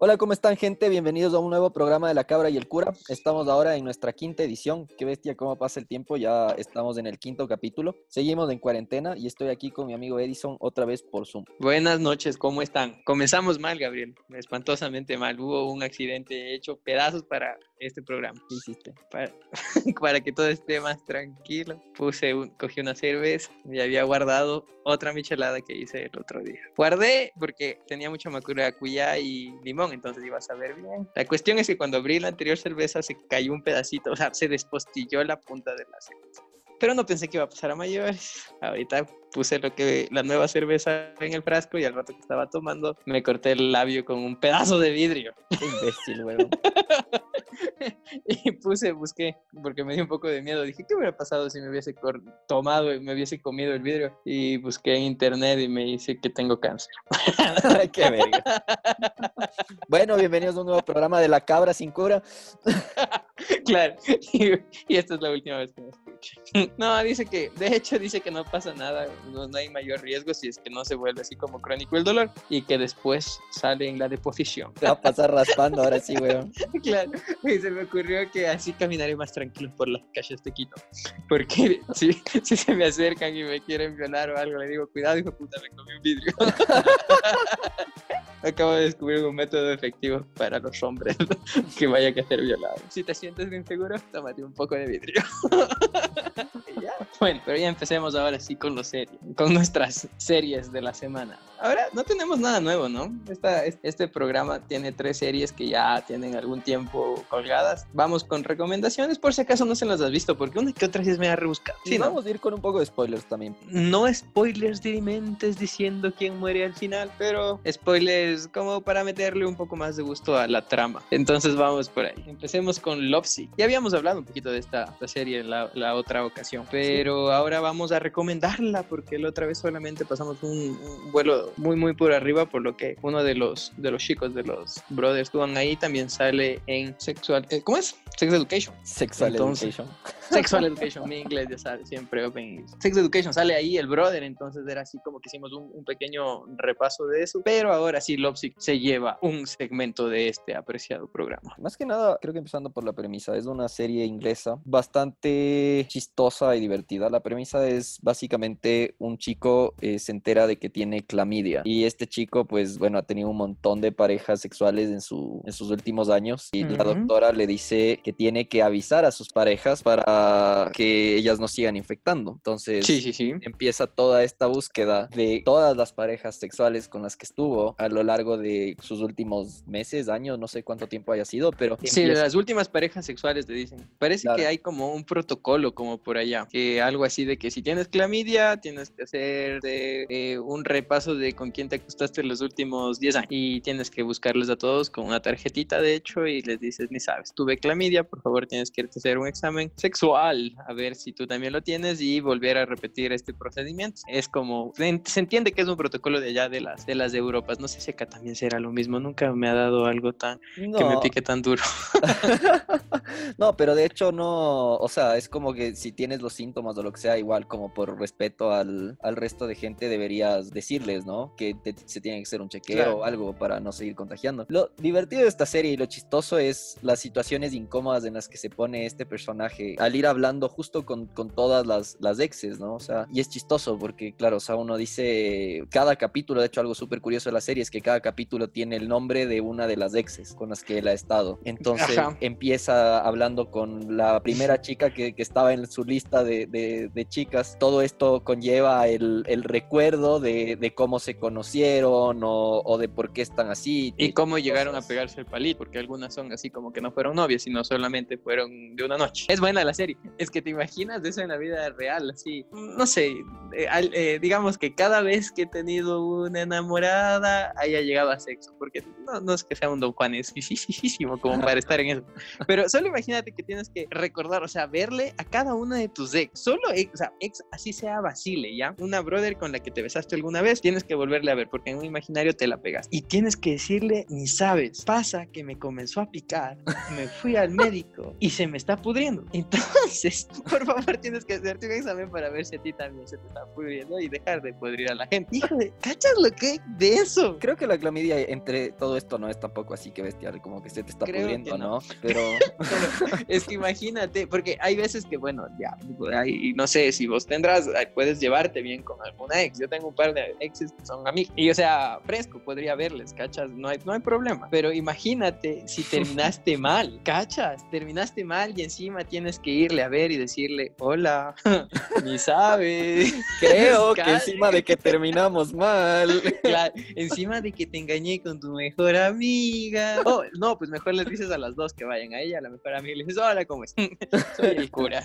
Hola, ¿cómo están gente? Bienvenidos a un nuevo programa de La Cabra y el Cura. Estamos ahora en nuestra quinta edición. Qué bestia, cómo pasa el tiempo. Ya estamos en el quinto capítulo. Seguimos en cuarentena y estoy aquí con mi amigo Edison otra vez por Zoom. Buenas noches, ¿cómo están? Comenzamos mal, Gabriel. Espantosamente mal. Hubo un accidente hecho pedazos para este programa. ¿Qué hiciste? Para, para que todo esté más tranquilo. Puse un, cogí una cerveza y había guardado otra michelada que hice el otro día. Guardé porque tenía mucha macuracuyá y limón, entonces iba a saber bien. La cuestión es que cuando abrí la anterior cerveza se cayó un pedacito, o sea, se despostilló la punta de la cerveza. Pero no pensé que iba a pasar a mayores. Ahorita puse lo que la nueva cerveza en el frasco y al rato que estaba tomando me corté el labio con un pedazo de vidrio. Imbécil, weón. y puse, busqué, porque me dio un poco de miedo. Dije, ¿qué hubiera pasado si me hubiese tomado y me hubiese comido el vidrio? Y busqué en internet y me dice que tengo cáncer. Qué verga. bueno, bienvenidos a un nuevo programa de La Cabra sin cura. claro, y, y, esta es la última vez que me escucho. No, dice que, de hecho, dice que no pasa nada, no, no, hay mayor riesgo si es que no se vuelve así como crónico el dolor y que después sale en la deposición. Te va a pasar raspando ahora sí, weón. claro, y se me ocurrió que así caminaré más tranquilo por las calles de Quito. Porque si, si se me acercan y me quieren violar o algo, le digo, cuidado, hijo puta, me comí un vidrio. Acabo de descubrir un método efectivo para los hombres que vayan a ser violados. Si te sientes inseguro, tómate un poco de vidrio. Bueno, pero ya empecemos ahora sí con los series, con nuestras series de la semana. Ahora no tenemos nada nuevo, ¿no? Esta, este programa tiene tres series que ya tienen algún tiempo colgadas. Vamos con recomendaciones por si acaso no se las has visto, porque una que otra sí es me ha rebuscado. Sí, ¿no? vamos a ir con un poco de spoilers también. No spoilers dirimentes diciendo quién muere al final, pero spoilers como para meterle un poco más de gusto a la trama. Entonces vamos por ahí. Empecemos con Lovesick. Ya habíamos hablado un poquito de esta, esta serie en la, la, otra ocasión, pero sí. ahora vamos a recomendarla porque la otra vez solamente pasamos un, un, vuelo muy muy por arriba, por lo que uno de los de los chicos de los brothers estuvo ahí también sale en sexual, eh, ¿cómo es? Sex Education. Sexual Entonces, Education. Sexual Education, mi inglés ya sabe, siempre open English. Sex Education sale ahí el brother, entonces era así como que hicimos un, un pequeño repaso de eso, pero ahora sí Lovesick se lleva un segmento de este apreciado programa. Más que nada, creo que empezando por la premisa, es una serie inglesa bastante chistosa y divertida. La premisa es básicamente un chico eh, se entera de que tiene clamidia y este chico pues bueno ha tenido un montón de parejas sexuales en, su, en sus últimos años y uh -huh. la doctora le dice que tiene que avisar a sus parejas para que ellas no sigan infectando. Entonces sí, sí, sí. empieza toda esta búsqueda de todas las parejas sexuales con las que estuvo a lo largo de sus últimos meses, años, no sé cuánto tiempo haya sido, pero... Sí, empieza... las últimas parejas sexuales te dicen. Parece claro. que hay como un protocolo como por allá, que algo así de que si tienes clamidia, tienes que hacer de, eh, un repaso de con quién te acostaste los últimos 10 años y tienes que buscarles a todos con una tarjetita, de hecho, y les dices, ni sabes, tuve clamidia, por favor tienes que hacer un examen sexual, a ver si tú también lo tienes y volver a repetir este procedimiento. Es como, se entiende que es un protocolo de allá de las de las de Europas, no sé si acá también será lo mismo, nunca me ha dado algo tan no. que me pique tan duro. no, pero de hecho no, o sea, es como que si tienes los síntomas o lo que sea, igual como por respeto al, al resto de gente deberías decirles, ¿no? Que te, se tiene que hacer un chequeo claro. o algo para no seguir contagiando. Lo divertido de esta serie y lo chistoso es las situaciones incómodas en las que se pone este personaje al ir hablando justo con, con todas las, las exes, ¿no? O sea, y es chistoso porque, claro, o sea, uno dice, cada capítulo, de hecho algo súper curioso de la serie es que cada capítulo tiene el nombre de una de las exes con las que él ha estado. Entonces Ajá. empieza hablando con la primera chica que, que estaba en su lista de, de, de, chicas. Todo esto conlleva el, el recuerdo de, de, cómo se conocieron o, o, de por qué están así. Y cómo llegaron a pegarse el palito, porque algunas son así como que no fueron novias, sino solamente fueron de una noche. Es buena la serie. Es que te imaginas eso en la vida real, así. No sé, eh, eh, digamos que cada vez que he tenido una enamorada haya llegado a sexo, porque no, no es que sea un Don Juan, es fijísimo como para estar en eso. Pero solo imagínate que tienes que recordar, o sea, verle a cada una de tus ex, solo ex, o sea, ex, así sea Basile, ¿ya? Una brother con la que te besaste alguna vez, tienes que volverle a ver, porque en un imaginario te la pegas. Y tienes que decirle, ni sabes, pasa que me comenzó a picar, me fui al médico y se me está pudriendo. Entonces, por favor, tienes que hacerte un examen para ver si a ti también se te está pudriendo y dejar de pudrir a la gente. Híjole, ¿cachas lo que hay de eso? Creo que la clamidia entre todo esto no es tampoco así que bestial, como que se te está pudriendo, no. Pero... es que imagínate, porque hay veces que, bueno, ya, hay, no sé, si vos tendrás, puedes llevarte bien con alguna ex. Yo tengo un par de exes que son amigos. Y, o sea, fresco, podría verles, ¿cachas? No hay, no hay problema. Pero imagínate si terminaste mal, ¿cachas? Terminaste mal y encima tienes que irle a ver y decirle, hola, ni sabes. Creo que encima de que terminamos mal. encima de que te engañé con tu mejor amiga. Oh, no, pues mejor les dices a las dos que vayan a ella, a la mejor amiga, y le dices, hola, ¿cómo estás? Soy el cura.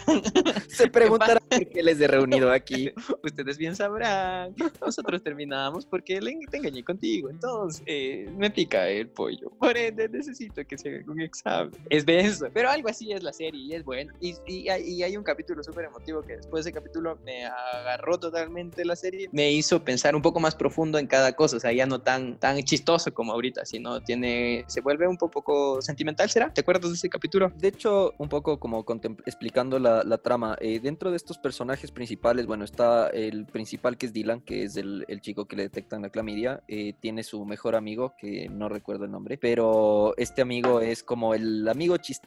Se preguntarán por qué les he reunido aquí. Ustedes bien sabrán. Nosotros terminamos porque te engañé contigo. Entonces, eh, me pica el pollo. Por ende, necesito que se haga un examen. Es de eso. Pero algo así es la serie y es bueno. Y, y, y hay un capítulo súper emotivo que después de ese capítulo me agarró totalmente la serie. Me hizo pensar un poco más profundo en cada cosa. O sea, ya no tan, tan chistoso como ahorita, sino tiene. Se vuelve un poco sentimental, ¿será? ¿Te acuerdas de ese capítulo? De hecho, un poco como explicando la, la trama. Eh, dentro de estos personajes principales, bueno, está el principal que es Dylan, que es el, el chico que le detectan la clamidia. Eh, tiene su mejor amigo, que no recuerdo el nombre, pero este amigo es como el amigo chistoso,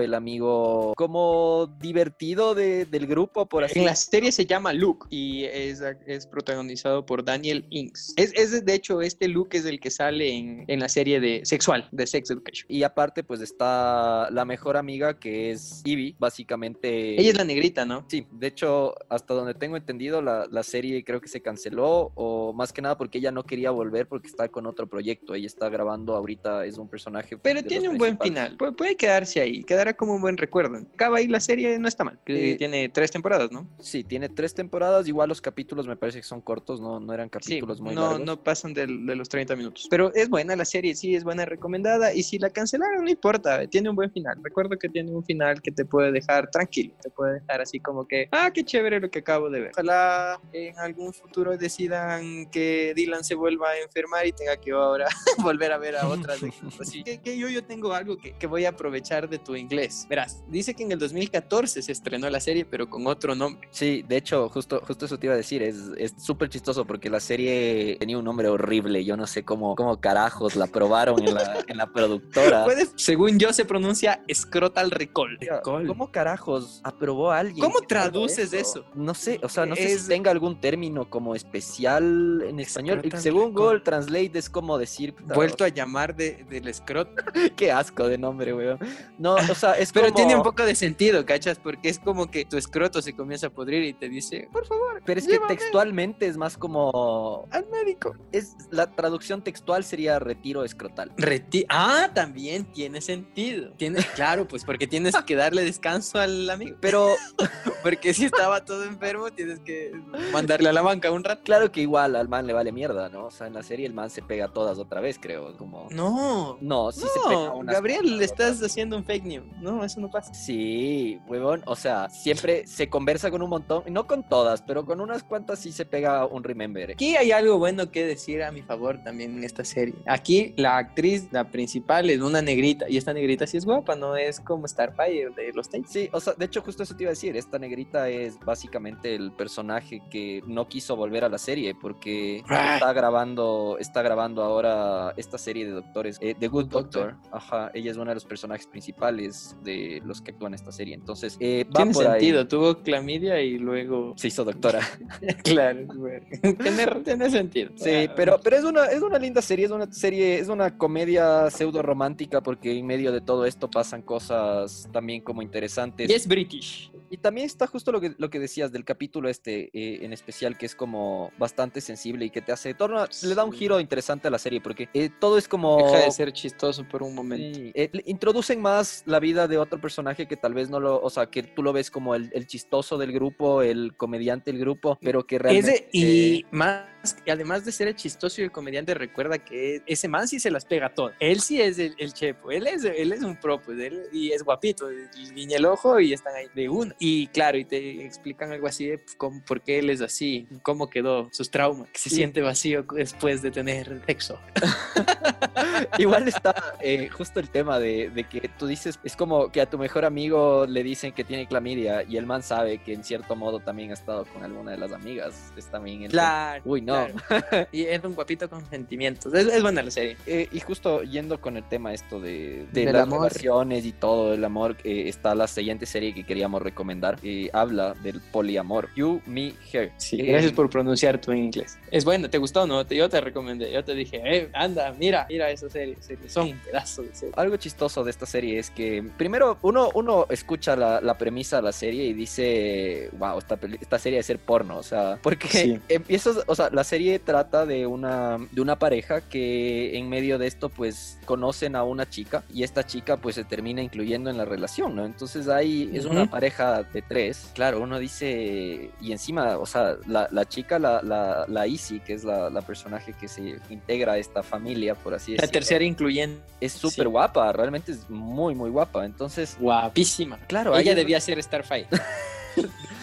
el amigo como divertido de, del grupo, por así En la serie se llama Luke y es, es protagonizado por Daniel Inks. Es, es, de hecho, este Luke es el que sale en, en la serie de sexual, de Sex Education. Y aparte, pues está la mejor amiga que es Ivy, básicamente. Ella es la negrita, ¿no? Sí, de hecho, hasta donde tengo entendido, la, la serie creo que se canceló o más que nada porque ella no quería volver porque está con otro proyecto. Ella está grabando ahorita, es un personaje. Pero tiene un buen final. Pu puede quedarse ahí, quedará como un buen recuerdo. Acaba ahí la serie, no está mal. Eh, tiene tres temporadas, ¿no? Sí, tiene tres temporadas. Igual los capítulos me parece que son cortos, no, no eran capítulos muy no, largos. No pasan de, de, los 30 minutos. Pero es buena la serie, sí, es buena, recomendada. Y si la cancelaron, no importa, tiene un buen final. Recuerdo que tiene un final que te puede dejar tranquilo, te puede dejar así como que, ah, qué chévere lo que acabo de ver. Ojalá en algún futuro decidan que Dylan se vuelva a enfermar y tenga que ahora volver a ver a otras. Así que, que, yo, yo tengo algo que, que, voy a aprovechar de tu inglés. Verás, dice que en el 2014 se estrenó la serie, pero con otro nombre. Sí, de hecho, justo, justo eso te iba a decir. Es súper chistoso porque la serie tenía un nombre horrible. Yo no sé cómo, cómo carajos la probaron en la, en la productora. ¿Puedes? Según yo, se pronuncia Scrotal Recall. Recall. ¿Cómo carajos aprobó a alguien? ¿Cómo traduces eso? eso? No sé, o sea, no es... sé si tenga algún término como especial en español. Según Google Translate es como decir... Vuelto a llamar de, del escrot. Qué asco de nombre, weón. No, o sea, es Pero como... tiene un poco de sentido, ¿cachas? Porque es como que tu escroto se comienza a pudrir y te dice, por favor. Pero es llévame. que textualmente es más como... Al médico. Es, la traducción textual sería retiro escrotal. Reti ah, también tiene sentido. Tiene, claro, pues porque tienes que darle descanso al amigo. Pero... porque si estaba todo enfermo, tienes que mandarle a la banca un rato. Claro que igual al man le vale mierda, ¿no? O sea, en la serie el man se pega todas otra vez, creo. Como... No. No, sí no, se pega unas Gabriel, le estás haciendo un fake news. No, eso no pasa. Sí, huevón. O sea, siempre se conversa con un montón, no con todas, pero con unas cuantas sí se pega un remember. Aquí hay algo bueno que decir a mi favor también en esta serie. Aquí la actriz, la principal, es una negrita. Y esta negrita sí es guapa, no es como Starfire de los Tates. Sí, o sea, de hecho, justo eso te iba a decir. Esta negrita es básicamente el personaje que no quiso volver a la serie porque Ah. está grabando, está grabando ahora esta serie de doctores, eh, The Good Doctor. Ajá, ella es una de los personajes principales de los que actúan en esta serie. Entonces, eh, va Tiene por sentido, ahí. tuvo clamidia y luego Se hizo doctora. claro, güey. tiene, tiene sentido. Sí, Ah, pero, pero es una, es una linda serie, es una serie, es una comedia pseudo romántica porque en medio de todo esto pasan cosas también como interesantes. Y es British. Y también está justo lo que, lo que decías del capítulo este eh, en especial, que es como bastante sensible y que te hace, torna, le da un giro interesante a la serie, porque eh, todo es como... Deja de ser chistoso por un momento. Sí, eh, introducen más la vida de otro personaje que tal vez no lo, o sea, que tú lo ves como el, el chistoso del grupo, el comediante del grupo, pero que realmente... Ese, y más además de ser el chistoso y el comediante, recuerda que ese man sí se las pega todas. Él sí es el, el chepo, él es, él es un pro, pues, él, y es guapito, guiña el ojo y están ahí de una. Y claro, y te explican algo así de cómo, por qué él es así, cómo quedó, sus traumas, que se siente vacío después de tener sexo. Igual está eh, justo el tema de, de, que tú dices, es como que a tu mejor amigo le dicen que tiene clamidia y el man sabe que en cierto modo también ha estado con alguna de las amigas. Es también el Claro. Uy, no. y es un guapito con sentimientos. Es, es buena la serie. Eh, y justo yendo con el tema esto de, de las amor. relaciones y todo el amor, eh, está la siguiente serie que queríamos recomendar. Eh, habla del poliamor. You, Me, Her. Sí, gracias por pronunciar tu inglés. Es bueno, ¿te gustó no? Yo te recomendé. Yo te dije, eh, anda, mira, mira esa serie. Son un pedazo de serie. Algo chistoso de esta serie es que, primero, uno, uno escucha la, la premisa de la serie y dice, wow, esta, esta serie de ser porno. O sea, porque sí. empiezas, o sea, la serie trata de una, de una pareja que en medio de esto, pues, conocen a una chica y esta chica, pues, se termina incluyendo en la relación, ¿no? Entonces ahí es una pareja de tres. Claro, uno dice, y encima, o sea, la, la chica, la, la, la Easy, que es la, la, personaje que se integra a esta familia, por así decirlo. La tercera incluyente. Es súper sí. guapa, realmente es muy, muy guapa. Entonces. Guapísima. Claro, ella debía ser Starfire.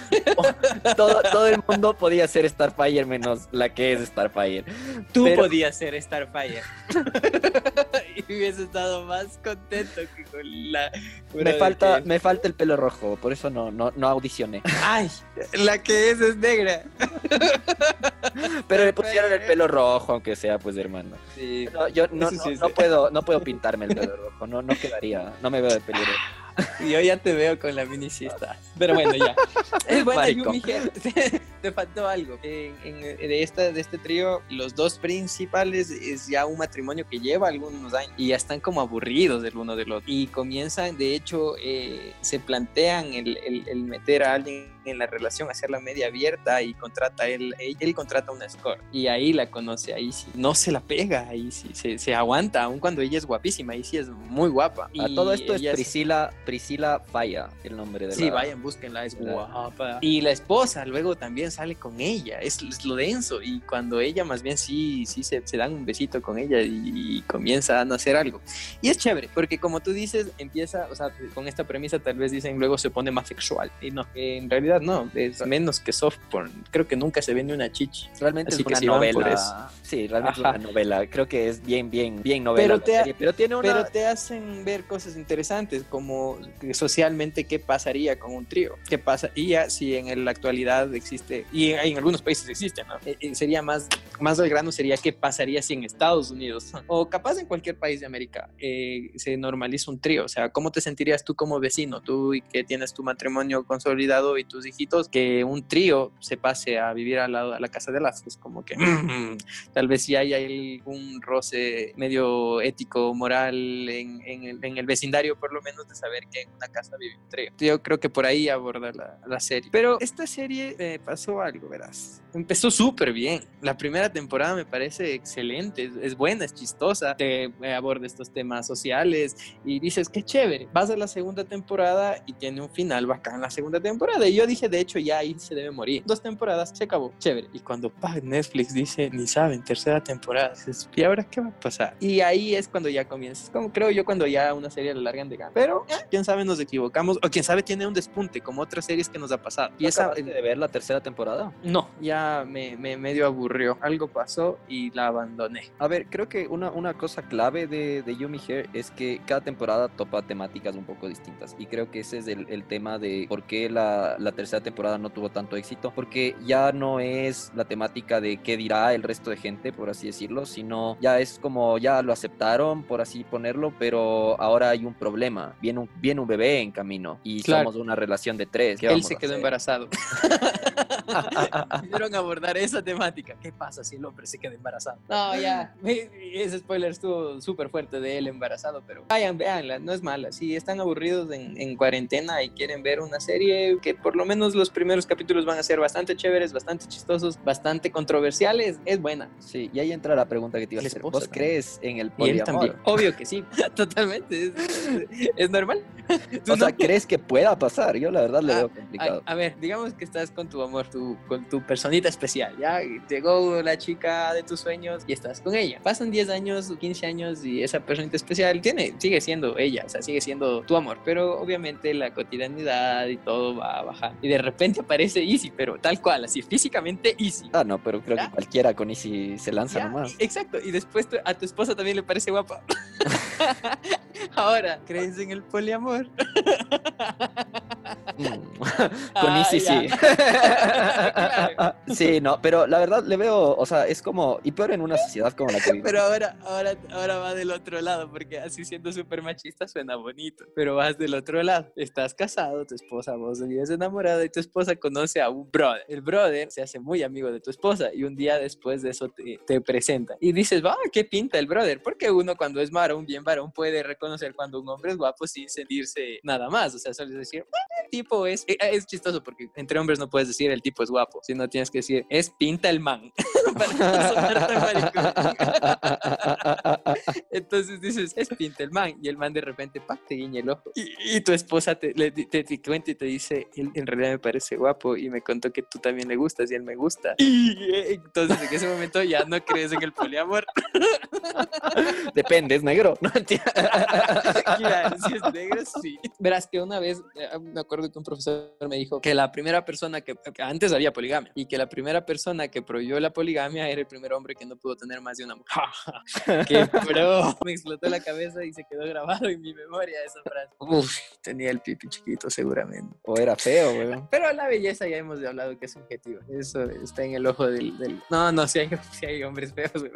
todo, todo, el mundo podía ser Starfire menos la que es Starfire. Tú Pero... podías ser Starfire. y hubiese estado más contento que con la. Me falta, que... me falta el pelo rojo, por eso no, no, no audicioné. Ay, la que es es negra. Pero le pusieron el pelo rojo, aunque sea, pues, hermano. Sí. No, yo no, no, no, puedo, no puedo pintarme el pelo rojo, no, no quedaría, no me veo de peligro. Yo ya te veo con la minicista. Pero bueno, ya. Es bueno, Yumi, te, te, faltó algo. En, en, de, esta, de este trío, los dos principales es ya un matrimonio que lleva algunos años y ya están como aburridos del uno del otro. Y comienzan, de hecho, eh, se plantean el, el, el, meter a alguien en la relación, hacerla media abierta y contrata él, él, él contrata una score. Y ahí la conoce, ahí sí. No se la pega, ahí sí. Se, se aguanta, aun cuando ella es guapísima, ahí sí es muy guapa. A todo esto es Priscila. Priscila Falla, el nombre de sí, la... vayan, búsquenla, es la... guapa. Y la esposa luego también sale con ella, es, es, lo denso. Y cuando ella más bien sí, sí se, se dan un besito con ella y, y, comienza a hacer algo. Y es chévere, porque como tú dices, empieza, o sea, con esta premisa tal vez dicen luego se pone más sexual. Y no, en realidad no, es menos que soft porn. Creo que nunca se vende una chichi. Realmente Así es una novela. Sí, realmente Ajá. es una novela. Creo que es bien, bien, bien novela. Pero te, serie, pero tiene una... pero te hacen ver cosas interesantes como socialmente qué pasaría con un trío, qué pasaría si en la actualidad existe, y en, en algunos países existe, ¿no? Eh, sería más, más al grano sería qué pasaría si en Estados Unidos, o capaz en cualquier país de América, eh, se normaliza un trío, o sea, ¿cómo te sentirías tú como vecino, tú y que tienes tu matrimonio consolidado y tus hijitos, que un trío se pase a vivir al lado a la casa de las, es como que mm, tal vez si hay algún roce medio ético, moral en, en, el, en el vecindario, por lo menos de saber que en una casa vive un trío. Yo creo que por ahí aborda la, la serie. Pero esta serie eh, pasó algo, verás. Empezó súper bien. La primera temporada me parece excelente, es, es buena, es chistosa, te eh, aborda estos temas sociales y dices, qué chévere. Vas a la segunda temporada y tiene un final bacán la segunda temporada. Y yo dije, de hecho, ya ahí se debe morir. Dos temporadas, se acabó, chévere. Y cuando Netflix dice, ni saben, tercera temporada, dices, ¿y ahora qué va a pasar? Y ahí es cuando ya comienzas, como creo yo, cuando ya una serie la largan de gana. Pero, eh, quién sabe, nos equivocamos, o quién sabe, tiene un despunte, como otras series que nos ha pasado. ¿Y esa de ver la tercera temporada? No, ya me, me medio aburrió. Algo pasó y la abandoné. A ver, creo que una, una cosa clave de, de Yumi Hair es que cada temporada topa temáticas un poco distintas. Y creo que ese es el, el tema de por qué la, la, tercera temporada no tuvo tanto éxito. Porque ya no es la temática de qué dirá el resto de gente, por así decirlo, sino ya es como ya lo aceptaron, por así ponerlo, pero ahora hay un problema. Viene un, viene un bebé en camino y claro. somos una relación de tres. Él se quedó embarazado. Pudieron abordar esa temática. ¿Qué pasa si el hombre se queda embarazado? No, ya. Ese spoiler estuvo súper fuerte de él embarazado, pero vayan, véanla, no es mala. Si están aburridos en, en, cuarentena y quieren ver una serie que por lo menos los primeros capítulos van a ser bastante chéveres, bastante chistosos, bastante controversiales, es buena. Sí, y ahí entra la pregunta que te iba a hacer. ¿Vos crees en el poliamor? Obvio que sí, totalmente. ¿Es, es, normal? o sea, ¿crees que pueda pasar? Yo la verdad le veo complicado. A, ver, digamos que estás con tu amor, tu, con tu personita especial, ¿ya? Llegó la chica de tus sueños y estás con ella. Pasan 10 años, 15 años y esa personita especial tiene, sigue siendo ella, o sea, sigue siendo tu amor, pero obviamente la cotidianidad y todo va a bajar. Y de repente aparece Easy, pero tal cual, así físicamente Easy. Ah, no, pero creo que cualquiera con Easy se lanza nomás. Exacto, y después a tu esposa también le parece guapa. Ahora, ¿crees en el poliamor? Con Easy sí. Sí, no, pero la verdad le veo, o sea, es como, y peor en una sociedad como la que vivimos. Pero ahora, ahora, ahora va del otro lado, porque así siendo súper machista suena bonito, pero vas del otro lado. Estás casado, tu esposa, vos vives enamorada y tu esposa conoce a un brother. El brother se hace muy amigo de tu esposa y un día después de eso te, te presenta. Y dices, va, ¿qué pinta el brother? Porque uno cuando es varón, bien varón, puede reconocer cuando un hombre es guapo sin sentirse nada más. O sea, solo decir, el tipo es, eh, es chistoso porque entre hombres no puedes decir el tipo es guapo, sino tienes que decir, es pinta el man. Entonces dices, es pinta el man. Y el man de repente, pa, te guiña el ojo. Y, tu esposa te, te, cuenta y te dice, él en realidad me parece guapo y me contó que tú también le gustas y él me gusta. Y eh, entonces en ese momento ya no crees en el poliamor. Depende, es negro. No claro, si es negro, sí. Verás que una vez, eh, me acuerdo que un profesor me dijo que la primera persona que, antes había poligamia y que la primera persona que prohibió la poligamia era el primer hombre que no pudo tener más de una mujer. ¡Qué pro! Me explotó la cabeza y se quedó grabado en mi memoria esa frase. Uf, tenía el pipi chiquito seguramente. O era feo, güey. Pero la belleza ya hemos hablado que es subjetiva. Eso está en el ojo del... No, no, si hay, si hay hombres feos, güey.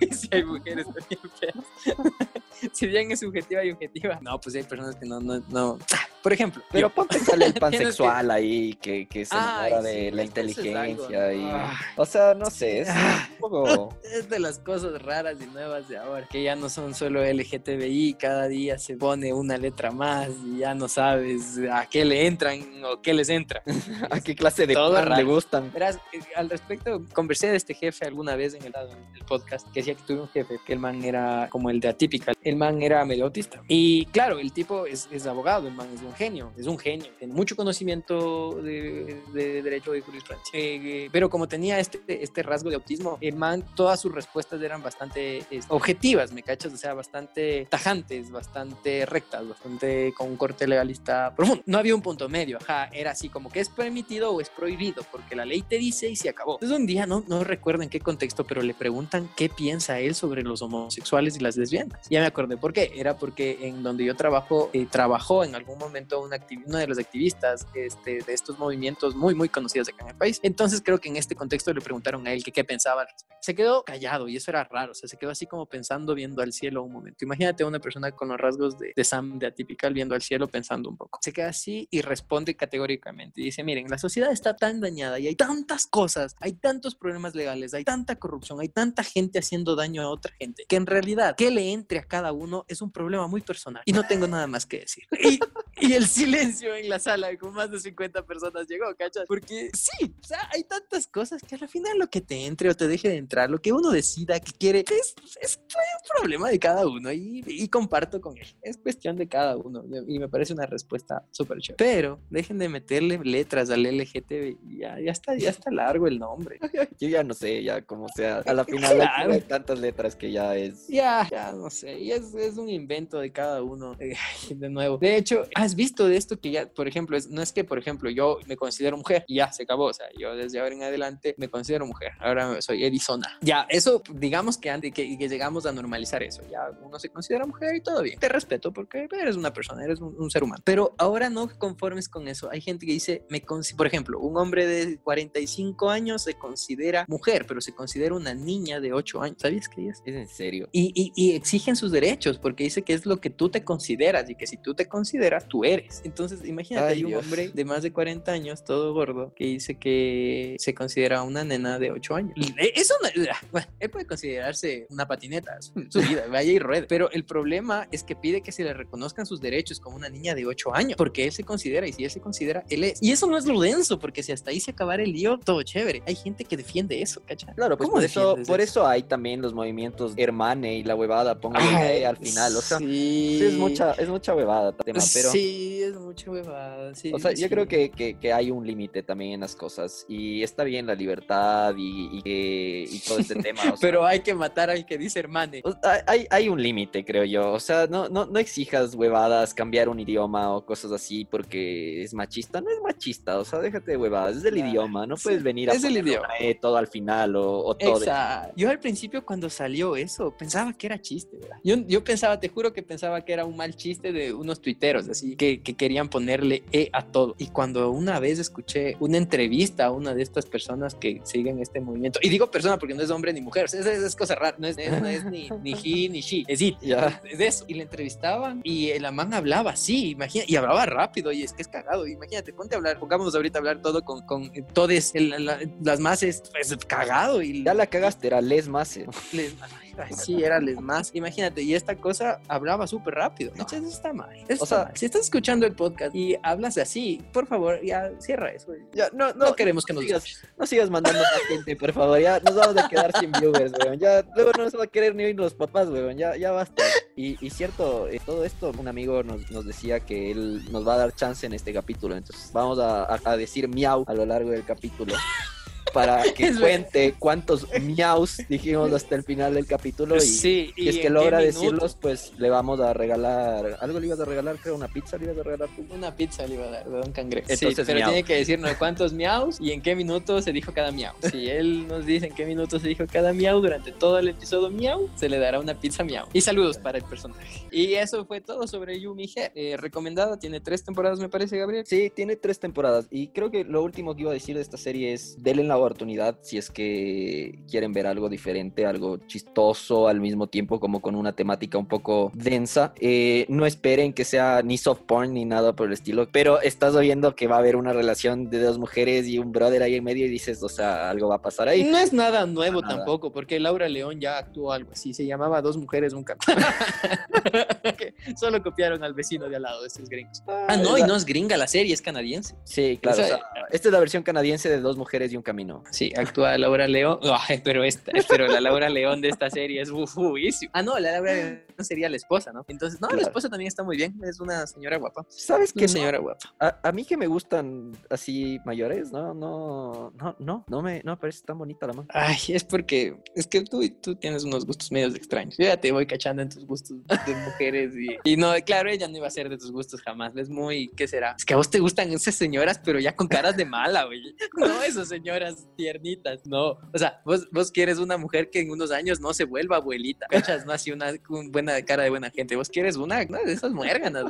y si hay mujeres también feas. si bien es subjetiva y objetiva. No, pues hay personas que no, no, no. Por ejemplo. Pero ponte sale el pansexual ahí, que, que se enamora de la inteligencia y. O sea, no sé, es un poco. Es de las cosas raras y nuevas de ahora, que ya no son solo LGTBI, cada día se pone una letra más y ya no sabes a qué le entran o qué les entra. a qué clase de Todo le gustan. Verás, eh, al respecto, conversé de este jefe alguna vez en el, en el podcast que decía que tuve un jefe que el man era como el de atípica el man era medio autista. Y claro, el tipo es, es abogado, el man es un genio, es un genio, tiene mucho conocimiento de, de derecho y jurisprudencia. Eh, pero como tenía este, este rasgo de autismo, el man, todas sus respuestas eran bastante objetivas, ¿me cachas? O sea, bastante tajantes, bastante rectas, bastante con un corte legalista profundo. No había un punto medio, ajá, era así como que es permitido o es prohibido, porque la ley te dice y se acabó. Entonces un día, no, no recuerdo en qué contexto, pero le preguntan qué piensa él sobre los homosexuales y las lesbianas. Ya me acordé por qué. Era porque en donde yo trabajo, eh, trabajó en algún momento una uno de los activistas este, de estos movimientos muy, muy conocidos acá en el país. Entonces creo que en este contexto le preguntaron a él que qué pensaba al respecto. Se quedó callado y eso era raro. O sea, se quedó así como pensando, viendo al cielo un momento. Imagínate una persona con los rasgos de, de Sam de Atypical viendo al cielo pensando un poco. Se queda así y responde categóricamente. Y dice, miren, la sociedad está tan dañada y hay tantas cosas, hay tantos problemas legales, hay tanta corrupción, hay tanta gente haciendo daño a otra gente, que en realidad, que le entre a cada uno es un problema muy personal y no tengo nada más que decir. Y el silencio en la sala con más de 50 personas llegó, ¿cachas? Porque sí, o sea, hay tantas cosas que al final lo que te entre o te deje de entrar, lo que uno decida que quiere, es, es un problema de cada uno y, y, comparto con él. Es cuestión de cada uno y me parece una respuesta súper chévere. Pero dejen de meterle letras al LGTB, ya, ya, está, ya está largo el nombre. Yo ya no sé, ya como sea, a la final hay tantas letras que ya es... Ya, ya no sé, y es, es un invento de cada uno, de nuevo. De hecho, has visto de esto que ya, por ejemplo, es, no es que, por ejemplo, yo me considero mujer y ya se acabó, o sea, yo desde ahora en adelante me considero mujer, ahora soy Edisona. Ya, eso, digamos que, antes, que, que llegamos a normalizar eso, ya uno se considera mujer y todo bien. Te respeto porque eres una persona, eres un, ser humano. Pero ahora no conformes con eso. Hay gente que dice, me por ejemplo, un hombre de 45 años se considera mujer, pero se considera una niña de 8 años. ¿Sabías que es? Es en serio. Y, y, y exigen sus derechos porque dice que es lo que tú te consideras y que si tú te consideras, tú tú eres. Entonces, imagínate, hay un hombre de más de 40 años, todo gordo, que dice que se considera una nena de 8 años. Eso, bueno, él puede considerarse una patineta, su, vida, vaya y ruede. Pero el problema es que pide que se le reconozcan sus derechos como una niña de 8 años, porque él se considera, y si él se considera, él es. Y eso no es lo denso, porque si hasta ahí se acabara el lío, todo chévere. Hay gente que defiende eso, ¿cachai? Claro, pues por eso, por eso hay también los movimientos hermane y la huevada, póngale al final. O sea, sí. es mucha, es mucha huevada tema, pero. Sí, es mucha huevada. Sí, o sea, yo creo que, que, hay un límite también en las cosas. Y está bien la libertad y, y, todo este tema. pero hay que matar al que dice hermane. hay, hay un límite, creo yo. O sea, no, no, no exijas huevadas, cambiar un idioma o cosas así porque es machista. No es machista, o sea, déjate de huevadas. Es del idioma. No puedes venir a es el idioma. E todo al final o, todo. Exacto. Yo al principio cuando salió eso, pensaba que era chiste, ¿verdad? Yo, yo pensaba, te juro que pensaba que era un mal chiste de unos tuiteros, así, que, que querían ponerle E a todo. Y cuando una vez escuché una entrevista a una de estas personas que siguen este movimiento, y digo persona porque no es hombre ni mujer, es, es, cosa rara, no es, no es ni, ni he ni she, es it, ya. es eso. Y le entrevistaban y la man hablaba así, imagina, y hablaba rápido, y es que es cagado, imagínate, ponte a hablar, pongamos ahorita a hablar todo con, con todes, las mases, es cagado. Y, ya la cagaste, era les mases. Les, sí, era les más. Imagínate, y esta cosa hablaba súper rápido. No. Eso está mal. o sea, si estás escuchando el podcast y hablas así, por favor, ya cierra eso. Ya, no, no, queremos que nos sigas, no sigas mandando a gente, por favor. Ya nos vamos a quedar sin viewers, weón. Ya luego no nos va a querer ni oír los papás, weón. Ya, ya basta. Y, y cierto, eh, todo esto, un amigo nos, nos, decía que él nos va a dar chance en este capítulo. Entonces, vamos a, a decir miau a lo largo del capítulo para que cuente cuántos miaus dijimos hasta el final del capítulo y, si es que logra decirlos, pues le vamos a regalar, algo le ibas a regalar, creo, una pizza le ibas a regalar tú. Una pizza le iba a dar de Don Cangrejo. Entonces, pero tiene que decirnos cuántos miaus y en qué minuto se dijo cada miau. Si él nos dice en qué minuto se dijo cada miau durante todo el episodio miau, se le dará una pizza miau. Y saludos para el personaje. Y eso fue todo sobre Yumi G. Eh, recomendada, tiene tres temporadas me parece, Gabriel. Sí, tiene tres temporadas y creo que lo último que iba a decir de esta serie es denle la oportunidad si es que quieren ver algo diferente, algo chistoso al mismo tiempo como con una temática un poco densa. Eh, no esperen que sea ni soft porn ni nada por el estilo, pero estás oyendo que va a haber una relación de dos mujeres y un brother ahí en medio y dices, o sea, algo va a pasar ahí. No es nada nuevo tampoco, porque Laura León ya actuó algo así, se llamaba Dos Mujeres, un Solo copiaron al vecino de al lado de estos gringos. Ah, no, y no es gringa la serie, es canadiense. Sí, claro. esta es la versión canadiense de Dos Mujeres y un Camino. Sí, actúa Laura León. pero, esta, pero la Laura León de esta serie es buenísima. Ah, no, la Laura León sería la esposa, ¿no? Entonces, no, la esposa también está muy bien. Es una señora guapa. ¿Sabes qué? señora guapa. A, mí que me gustan así mayores, no, no, no, no, no me, no parece tan bonita la mano. Ay, es porque, es que tú, tú tienes unos gustos medios extraños. Yo ya te voy cachando en tus gustos de mujeres y, y no, claro, ella no iba a ser de tus gustos jamás. Es muy, ¿qué será? Es que a vos te gustan esas señoras, pero ya con caras de mala, güey. No, esas señoras tiernitas, no. O sea, vos, vos quieres una mujer que en unos años no se vuelva abuelita, ¿cachas? No así una, buena cara de buena gente. Vos quieres una, de esas muérganas.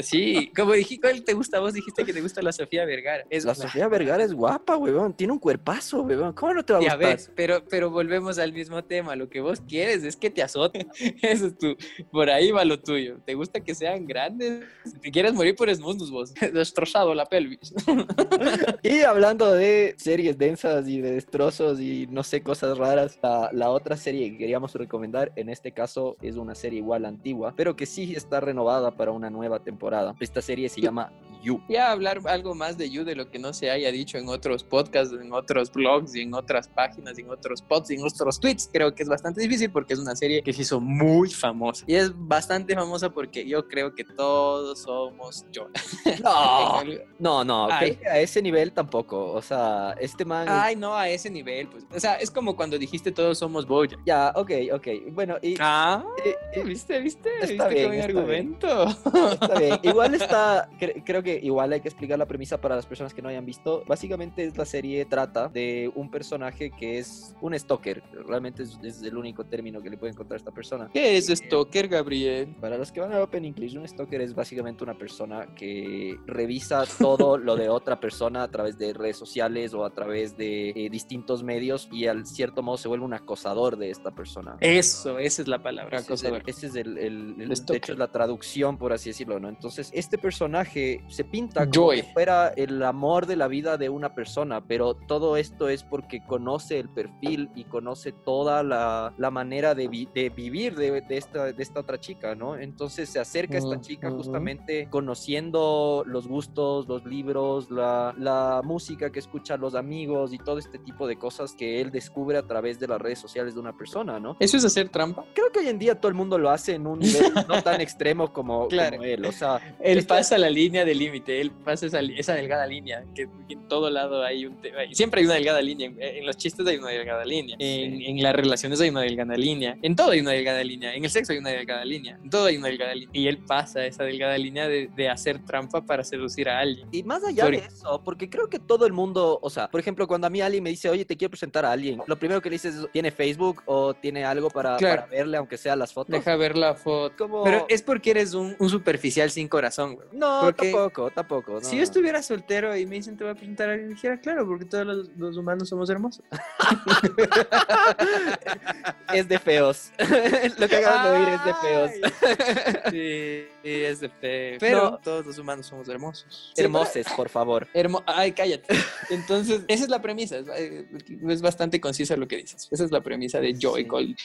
Sí, como dijiste, ¿cuál te gusta? Vos dijiste que te gusta la Sofía Vergara. Es la Sofía Vergara es guapa, weón. Tiene un cuerpazo, weón. ¿Cómo no te va a gustar? Ves, pero, pero volvemos al mismo tema. Lo que vos quieres es que te azoten. Eso es tu, por ahí va lo tuyo. ¿Te gusta que sean grandes? Si quieres morir por esmundos vos. Destrozado la pelvis. y hablando de series densas y de destrozos y no sé, cosas raras. La, otra serie que queríamos recomendar, en este caso, es una serie igual antigua, pero que sí está renovada para una nueva temporada. Esta serie se llama You. Ya hablar algo más de You de lo que no se haya dicho en otros podcasts, en otros blogs y en otras páginas, y en otros pods y en otros tweets, creo que es bastante difícil porque es una serie que se hizo muy famosa. Y es bastante famosa porque yo creo que todos somos yo. No, no, no, a ese nivel tampoco. O sea, este man. Ay, no, a ese nivel, pues. O sea, es como cuando dijiste todos somos Boya. Ya, ok, ok. Bueno, y. Ah, ¿viste, viste? Está ¿Viste bien. argumento? Está bien. Igual está, creo que que igual hay que explicar la premisa para las personas que no hayan visto. Básicamente es la serie trata de un personaje que es un stalker. Realmente es, el único término que le puede encontrar a esta persona. ¿Qué es stalker, Gabriel? Para los que van a Open English, un stalker es básicamente una persona que revisa todo lo de otra persona a través de redes sociales o a través de eh, distintos medios y al cierto modo se vuelve un acosador de esta persona. Eso, esa es la palabra, acosador. ese es el, el, de hecho, la traducción, por así decirlo, ¿no? Entonces, este personaje se pinta como si fuera el amor de la vida de una persona, pero todo esto es porque conoce el perfil y conoce toda la, la manera de, de vivir de, de, esta, de esta otra chica, ¿no? Entonces se acerca a esta chica justamente conociendo los gustos, los libros, la, la música que escuchan los amigos y todo este tipo de cosas que él descubre a través de las redes sociales de una persona, ¿no? ¿Eso es hacer trampa? Creo que hoy en día todo el mundo lo hace en un nivel no tan extremo como, claro. él, o sea... Él pasa la línea de límite, él pasa esa, esa delgada línea, que en todo lado hay un tema, siempre hay una delgada línea, en los chistes hay una delgada línea, en, en, las relaciones hay una delgada línea, en todo hay una delgada línea, en el sexo hay una delgada línea, en todo hay una delgada línea, y él pasa esa delgada línea de, de hacer trampa para seducir a alguien. Y más allá de eso, porque creo que todo el mundo, o sea, por ejemplo, cuando a mí alguien me dice, oye, te quiero presentar a alguien, lo primero que le dices es, ¿tiene Facebook o tiene algo para, para verle, aunque sea las fotos? Deja ver la foto. Pero es porque eres un, un superficial sin corazón, güey. No, tampoco, tampoco. Si yo estuviera soltero y me dicen te voy a presentar a alguien, dijera, claro, porque todos los, humanos somos hermosos. es de feos. Lo que acabas de oír es de feos. sí, es de feos. Pero todos los humanos somos hermosos. Hermoses, por favor. Ay, cállate. Entonces, esa es la premisa. Eh, es, bastante concisa lo que dices. Esa es la premisa de Joy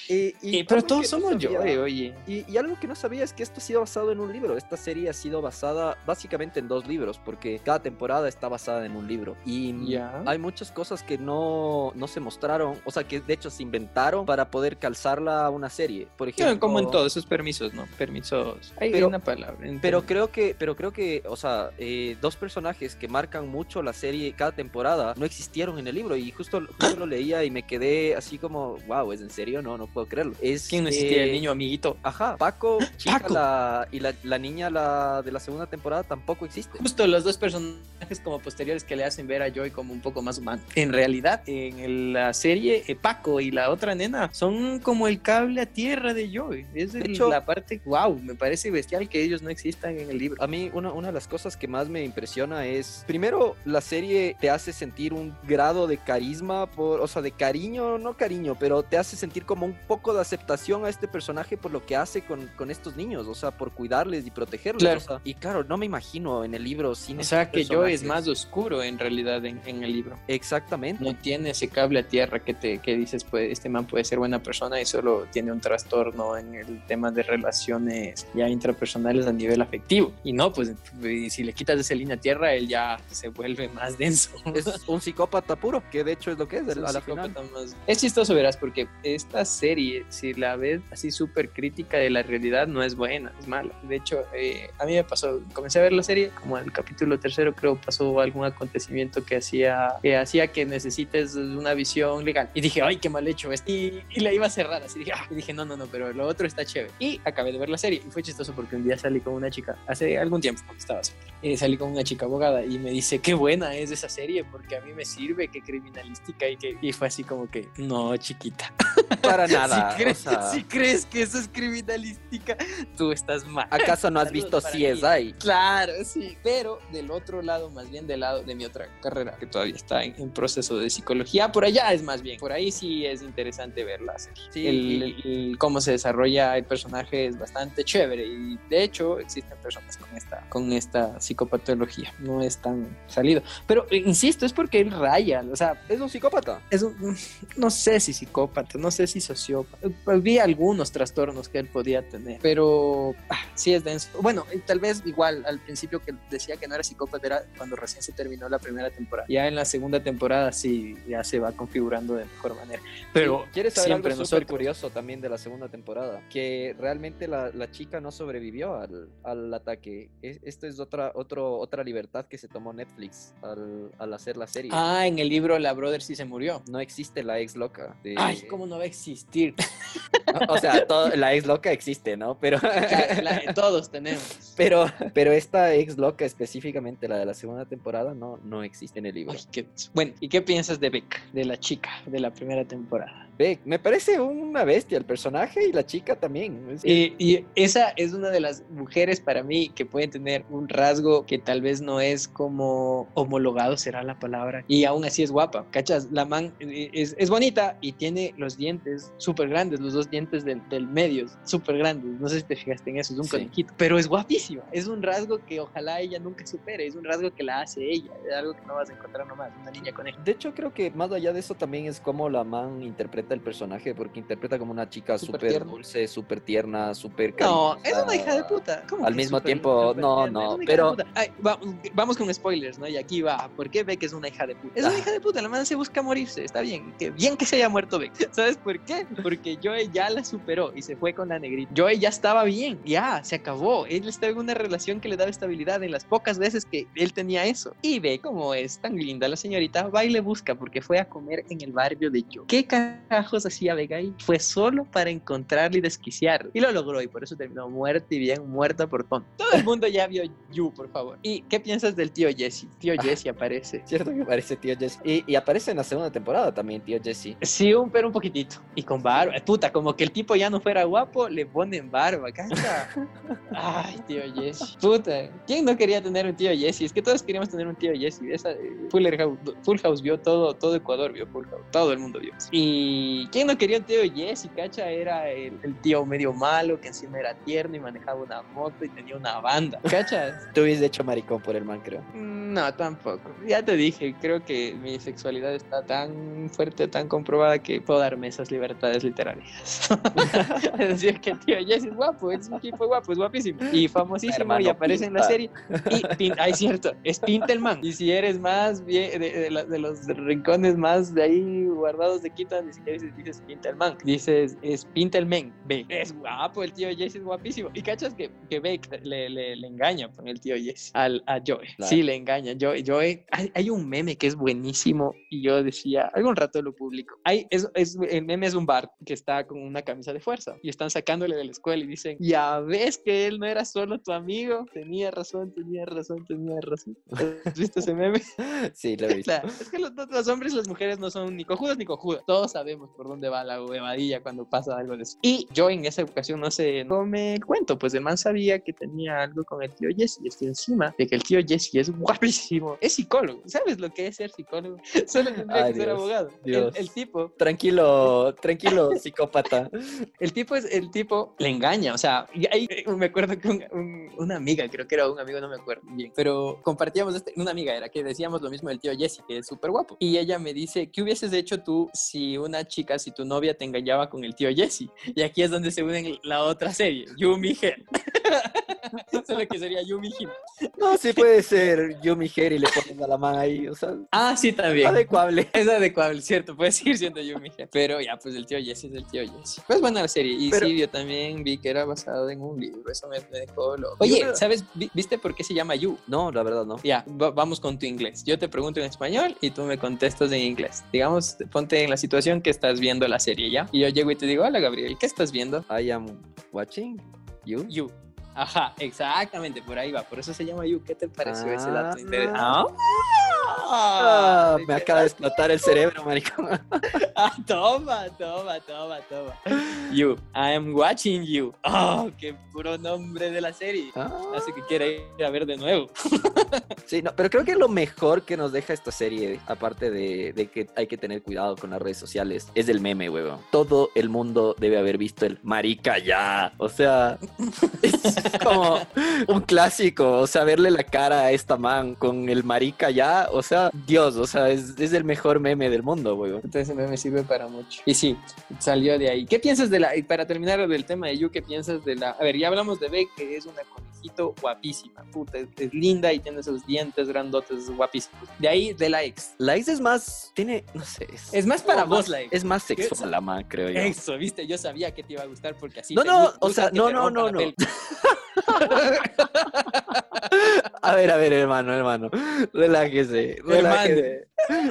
y, pero todos somos Joy, oye. Y, y algo que no sabía es que esto ha sido basado en un libro. Esta serie ha sido basada básicamente en dos libros, porque cada temporada está basada en un libro. Y hay muchas cosas que no, no se mostraron, o sea, que de hecho se inventaron para poder calzarla a una serie. Por ejemplo, como en todos esos permisos, ¿no? Permisos. Hay pero, una palabra. Pero creo que, pero creo que, o sea, eh, dos personajes que marcan mucho la serie cada temporada no existieron en el libro y justo, lo leía y me quedé así como, wow, ¿es en serio? No, no puedo creerlo. Es, ¿Quién no existía? el niño amiguito. Ajá, Paco, chica, y la, la, niña la, de la segunda temporada tampoco existe. Justo los dos personajes como posteriores que le hacen ver a Joy como un poco más humano. En realidad, en la serie, eh, Paco y la otra nena son como el cable a tierra de Joy. Es de hecho, la parte, wow, me parece bestial que ellos no existan en el libro. A mí, una, una de las cosas que más me impresiona es, primero, la serie te hace sentir un grado de carisma, por, o sea, de cariño, no cariño, pero te hace sentir como un poco de aceptación a este personaje por lo que hace con, con estos niños, o sea, por cuidarles y protegerlos. Claro. y claro, no me imagino en el libro sin... O sea, que Joy es más oscuro en realidad en, en, el libro. Exactamente. No tiene ese cable a tierra que te que dices, pues, este man puede ser buena persona y solo tiene un trastorno en el tema de relaciones ya intrapersonales a nivel afectivo. Y no, pues, si le quitas esa línea a tierra, él ya se vuelve más denso. Es un psicópata puro, que de hecho es lo que es. a la final. Más... Es chistoso, verás, porque esta serie, si la ves así súper crítica de la realidad, no es buena, es mala. De hecho, eh, a mí me pasó, comencé a ver la serie, como en el capítulo tercero creo pasó algún acontecimiento que hacía que, hacía que necesites una visión legal. Y dije, ay, qué mal hecho esto. Y, y la iba a cerrar así. Dije, ah", y dije, no, no, no, pero lo otro está chévere. Y acabé de ver la serie. Y fue chistoso porque un día salí con una chica, hace algún tiempo, cuando estaba eh, salí con una chica abogada y me dice, qué buena es esa serie porque a mí me sirve, qué criminalística. Y, que, y fue así como que, no, chiquita. Para nada. si, crees, si crees que eso es criminalística, tú estás mal. ¿Acaso no has visto CSI? Claro, sí. Pero del otro lado, más bien del lado de mi otra carrera, que todavía está en, proceso de psicología, por allá es más bien. Por ahí sí es interesante verla. Sí, el, cómo se desarrolla el personaje es bastante chévere y de hecho existen personas con esta, con esta psicopatología. No es tan salido. Pero insisto, es porque él raya. O sea, es un psicópata. Es un, no sé si psicópata, no sé si sociópata. Vi algunos trastornos que él podía tener, pero ah, sí es denso. Bueno, tal vez igual al principio que decía que no era psicópata era cuando recién se terminó la primera temporada. Ya en la segunda temporada sí, ya se va configurando de mejor manera. Pero ¿quieres saber siempre algo súper curioso también de la segunda temporada? Que realmente la, la chica no sobrevivió al, al ataque. esto es otra, otro, otra libertad que se tomó Netflix al, al, hacer la serie. Ah, en el libro La Brother sí se murió. No existe la ex loca. Ay, ¿cómo no existir. O sea, la ex loca existe, ¿no? Pero todos tenemos. Pero, pero esta ex loca específicamente, la de la segunda temporada, no, no existe en el libro. Bueno, ¿y qué piensas de Beck, de la chica de la primera temporada? Beck, me parece una bestia el personaje y la chica también. Y, esa es una de las mujeres para mí que pueden tener un rasgo que tal vez no es como homologado, será la palabra, y aún así es guapa, ¿cachas? La man eh, es, es bonita y tiene los dientes súper grandes, los dos dientes del, del medio, súper grandes, no sé si te fijaste en eso, es un conejito, pero es guapísima, es un rasgo que ojalá ella nunca supere, es un rasgo que la hace ella, es algo que no vas a encontrar nomás, una niña conejo. De hecho, creo que más allá de eso también es como la man interpreta el personaje, porque interpreta como una chica súper dulce, súper tierna, súper No, es una hija de puta. Al mismo tiempo, no, no, pero... vamos con spoilers, ¿no? Y aquí va, ¿por qué Beck es una hija de puta? Es una hija de puta, la man se busca morirse, está bien, que bien que se haya muerto Beck. ¿Sabes por qué? Porque Joey ya la superó y se fue con la negrita. Joey ya estaba bien, ya, se acabó. Él estaba en una relación que le daba estabilidad en las pocas veces que él tenía eso. Y ve cómo es tan linda la señorita, va y le busca porque fue a comer en el barrio de Joe. ¿Qué carajos hacía ahí? Fue solo para encontrarle y desquiciar. Y lo logró y por eso terminó muerta y bien muerta por tonto. Todo el mundo ya vio You, por favor. ¿Y qué piensas del tío Jesse? Tío ah, Jesse aparece. Cierto que aparece tío Jesse. Y, aparece en la segunda temporada también tío Jesse. Sí, un, pero un poquitito. Y con barba. Puta, como que el tipo ya no fuera guapo, le ponen barba, ¿cacha? Ay, tío Jesse. Puta. ¿Quién no quería tener un tío Jesse? Es que todos queríamos tener un tío Jesse. Esa, eh, Full House vio todo, todo Ecuador vio Full House. Todo el mundo vio. Y ¿quién no quería un tío Jesse? ¿Cacha? Era el, tío medio malo que encima era tierno y manejaba una moto y tenía una banda. ¿Cacha? Tú hubieses hecho maricón por el man, creo. No, tampoco. Ya te dije, creo que mi sexualidad está tan fuerte, tan comprobada que puedo darme esas libertades literarias. es decir, que el tío Jesse es guapo, es un tipo guapo, es guapísimo y famosísimo y aparece en la serie. Y, hay cierto, es Pintelman. Y si eres más bien de, los rincones más de ahí guardados de Quito, ni siquiera dices, dices Pintelman, dices es Pintelman. Ve, es guapo, el tío Jesse es guapísimo. Y cachas que, que le, le, engaña con el tío Jesse al, a Joey. Sí, le engaña. Joey, Joey hay, hay, un meme que es buenísimo y yo decía, algún rato lo publico. Hay, es, es, el meme es un bar que está con una camisa de fuerza y están sacándole de la escuela y dicen, ya ves que él no era solo tu amigo, tenía razón, tenía razón, tenía razón. ¿Has visto ese meme? Sí, lo he visto. es que los, los, hombres y las mujeres no son ni cojudos ni cojudas. Todos sabemos por dónde va la huevadilla cuando pasa algo de eso. Y yo en esa ocasión no sé, no me cuento, pues el man sabía que tenía algo con el tío Jesse y estoy encima de que el tío Jesse es guapísimo. Es psicólogo. ¿Sabes lo que es ser psicólogo? Solo tendría que ser abogado. El, tipo. Tranquilo, tranquilo, psicópata. El tipo es, el tipo le engaña. O sea, ahí me acuerdo que una amiga, creo que era un amigo, no me acuerdo bien, pero compartíamos este, una amiga era que decíamos lo mismo del tío Jesse, que es súper guapo. Y ella me dice, ¿qué hubieses hecho tú si una chica, si tu novia te engañaba con el tío Jesse? Y aquí es donde se unen la otra serie, Yumi Gen. Solo que sería Yumi Him. No, sí puede ser Yumi Her y le ponen a la mano ahí, o sea. Ah, sí, también. Adecuable. Es adecuable, cierto, puede seguir siendo Yumi Her. Pero ya, pues el tío Jesse es el tío Jesse. Pues buena la serie. Y sí, yo también vi que era basado en un libro, eso me, dejó loco. Oye, ¿sabes? ¿Viste por qué se llama You? No, la verdad no. Ya, vamos con tu inglés. Yo te pregunto en español y tú me contestas en inglés. Digamos, ponte en la situación que estás viendo la serie, ¿ya? Y yo llego y te digo, hola Gabriel, ¿qué estás viendo? I am watching you. You. Ajá, exactamente, por ahí va. Por eso se llama You. ¿Qué te pareció ese dato? Ah, ah, me acaba de explotar el cerebro, maricón. ah, toma, toma, toma, toma. You, I am watching you. Oh, qué puro nombre de la serie. Ah. Así que quiere ir a ver de nuevo. sí, no, pero creo que lo mejor que nos deja esta serie, aparte de, de que hay que tener cuidado con las redes sociales, es el meme, huevo. Todo el mundo debe haber visto el marica ya. O sea, es como un clásico, o sea, verle la cara a esta man con el marica ya, o sea, Dios, o sea, es, es el mejor meme del mundo, güey. Entonces ese meme sirve para mucho. Y sí, salió de ahí. ¿Qué piensas de la, y para terminar del tema de You, qué piensas de la, a ver, ya hablamos de Beck, que es una guapísima, puta, es, linda y tiene esos dientes grandotes guapísimos. De ahí, de la ex. La ex es más, tiene, no sé. Es, más para vos la ex. Es más sexual la man, creo yo. Eso, viste, yo sabía que te iba a gustar porque así. No, no, o sea, no, no, no, no. A ver, a ver, hermano, hermano. Relájese. Relájese.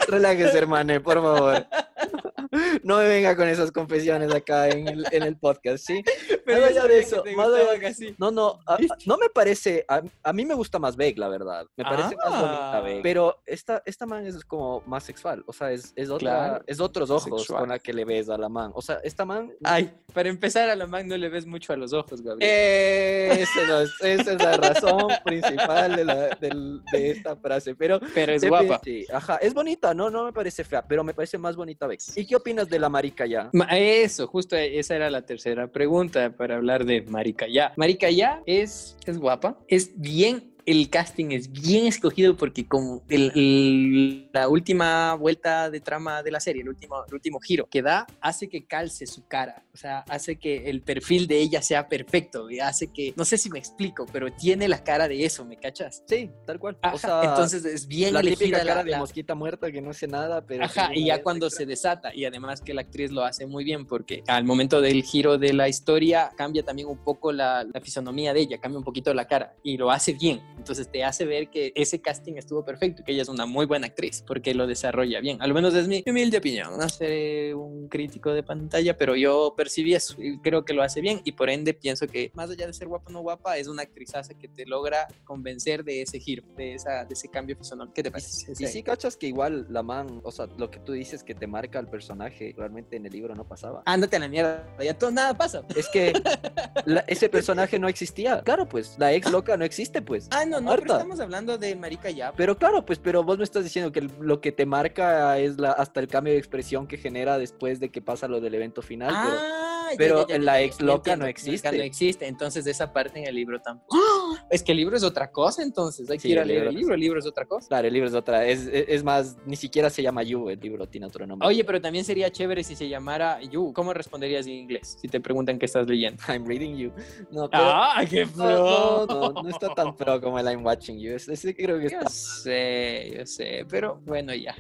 Relájese, hermano, por favor. no me venga con esas confesiones acá en el, en el podcast, ¿sí? Pero más allá de eso, más allá, no, no, no me parece, a, mí me gusta más Beck, la verdad, me parece más bonita ah. Beck, pero esta, esta man es como más sexual, o sea, es, es otra, es otros ojos con la que le ves a la man, o sea, esta man... Ay, para empezar a la man no le ves mucho a los ojos, Gabriel. esa es la razón principal de, la, de, esta frase, pero... Pero es guapa. ajá, es bonita, no, no me parece fea, pero me parece más bonita Beck. ¿Y qué opinas de la marica ya? Eso, justo esa era la tercera pregunta para hablar de marica ya. Marica ya es, es guapa, es bien el casting es bien escogido porque como la última vuelta de trama de la serie, el último, el último giro que da, hace que calce su cara, o sea, hace que el perfil de ella sea perfecto, y hace que, no sé si me explico, pero tiene la cara de eso, ¿me cachas? Sí, tal cual. o sea, entonces es bien la cara de mosquita muerta que no hace nada, pero... Ajá, y ya cuando se desata, y además que la actriz lo hace muy bien porque al momento del giro de la historia cambia también un poco la, la fisonomía de ella, cambia un poquito la cara, y lo hace bien. Entonces te hace ver que ese casting estuvo perfecto y que ella es una muy buena actriz porque lo desarrolla bien. Al menos es mi humilde opinión. No sé un crítico de pantalla, pero yo percibí eso y creo que lo hace bien y por ende pienso que más allá de ser guapa o no guapa, es una actrizaza que te logra convencer de ese giro, de, esa, de ese cambio fisionómico. ¿Qué te parece? Y, sí, cachas que igual la man, o sea, lo que tú dices que te marca el personaje, realmente en el libro no pasaba. Ándate a la mierda, ya todo nada pasa. Es que ese personaje no existía. Claro, pues la ex loca no existe, pues. Ah, no, no, pero estamos hablando de Marica ya. Pero claro, pues, pero vos me estás diciendo que lo que te marca es la, hasta el cambio de expresión que genera después de que pasa lo del evento final. Pero, en la ex loca no existe. No existe, entonces esa parte en el libro tampoco. Es que el libro es otra cosa, entonces hay que ir a leer el libro. El libro es otra cosa. Claro, el libro es otra. Es, es, más, ni siquiera se llama You, el libro tiene otro nombre. Oye, pero también sería chévere si se llamara You. ¿Cómo responderías en inglés? Si te preguntan qué estás leyendo. I'm reading you. No, ah, qué pro. No, no, no, está tan pro como el I'm watching you. Ese, creo que está. Yo sé, yo sé, pero bueno, ya.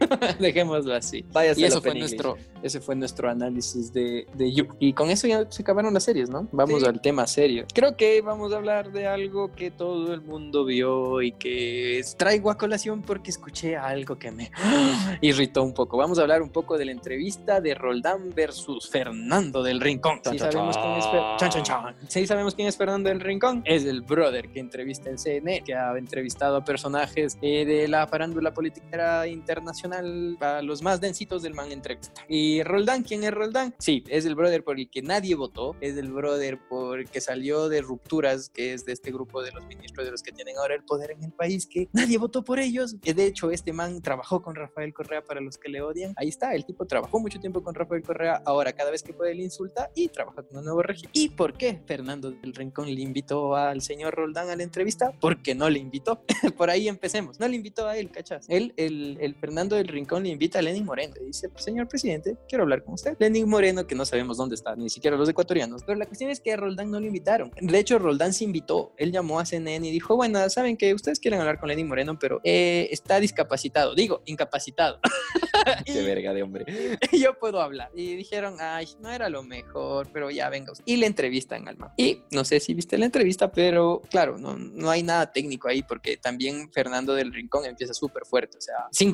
Dejémoslo así. Vaya y eso fue nuestro, ese fue nuestro análisis de, de You. Y con eso ya se acabaron las series, ¿no? Vamos al tema serio. Creo que vamos a hablar de algo que todo el mundo vio y que traigo a colación porque escuché algo que me irritó un poco. Vamos a hablar un poco de la entrevista de Roldán versus Fernando del Rincón. ¿Sí sabemos, quién es ¿Sí sabemos quién es Fernando del Rincón? Es el brother que entrevista en CNN, que ha entrevistado a personajes eh, de la farándula política internacional, a los más densitos del man entrevista. ¿Y Roldán? ¿Quién es Roldán? Sí, es el brother por el que nadie votó, es el brother por el que salió de rupturas, que es de este grupo de los ministros de los que tienen ahora el poder en el país, que nadie votó por ellos. De hecho, este man trabajó con Rafael Correa para los que le odian. Ahí está, el tipo trabajó mucho tiempo con Rafael Correa, ahora cada vez que puede le insulta y trabaja con un nuevo régimen. ¿Y por qué Fernando del Rincón le invitó al señor Roldán a la entrevista? Porque no le invitó. por ahí empecemos. No le invitó a él, ¿cachas? Él, el, el Fernando del Rincón le invita a Lenin Moreno. Le dice, señor presidente, quiero hablar con usted. Lenin Moreno, que no sabemos dónde está, ni siquiera los ecuatorianos. Pero la cuestión es que a Roldán no le invitaron. De hecho, Roldán se invitó. Él llamó a CNN y dijo, bueno, saben que ustedes quieren hablar con Lenin Moreno, pero eh, está discapacitado. Digo, incapacitado. Qué verga de hombre. yo puedo hablar. Y dijeron, ay, no era lo mejor, pero ya venga usted. Y le entrevistan al man. Y no sé si viste la entrevista, pero claro, no, no hay nada técnico ahí porque también Fernando del Rincón empieza súper fuerte, o sea, sin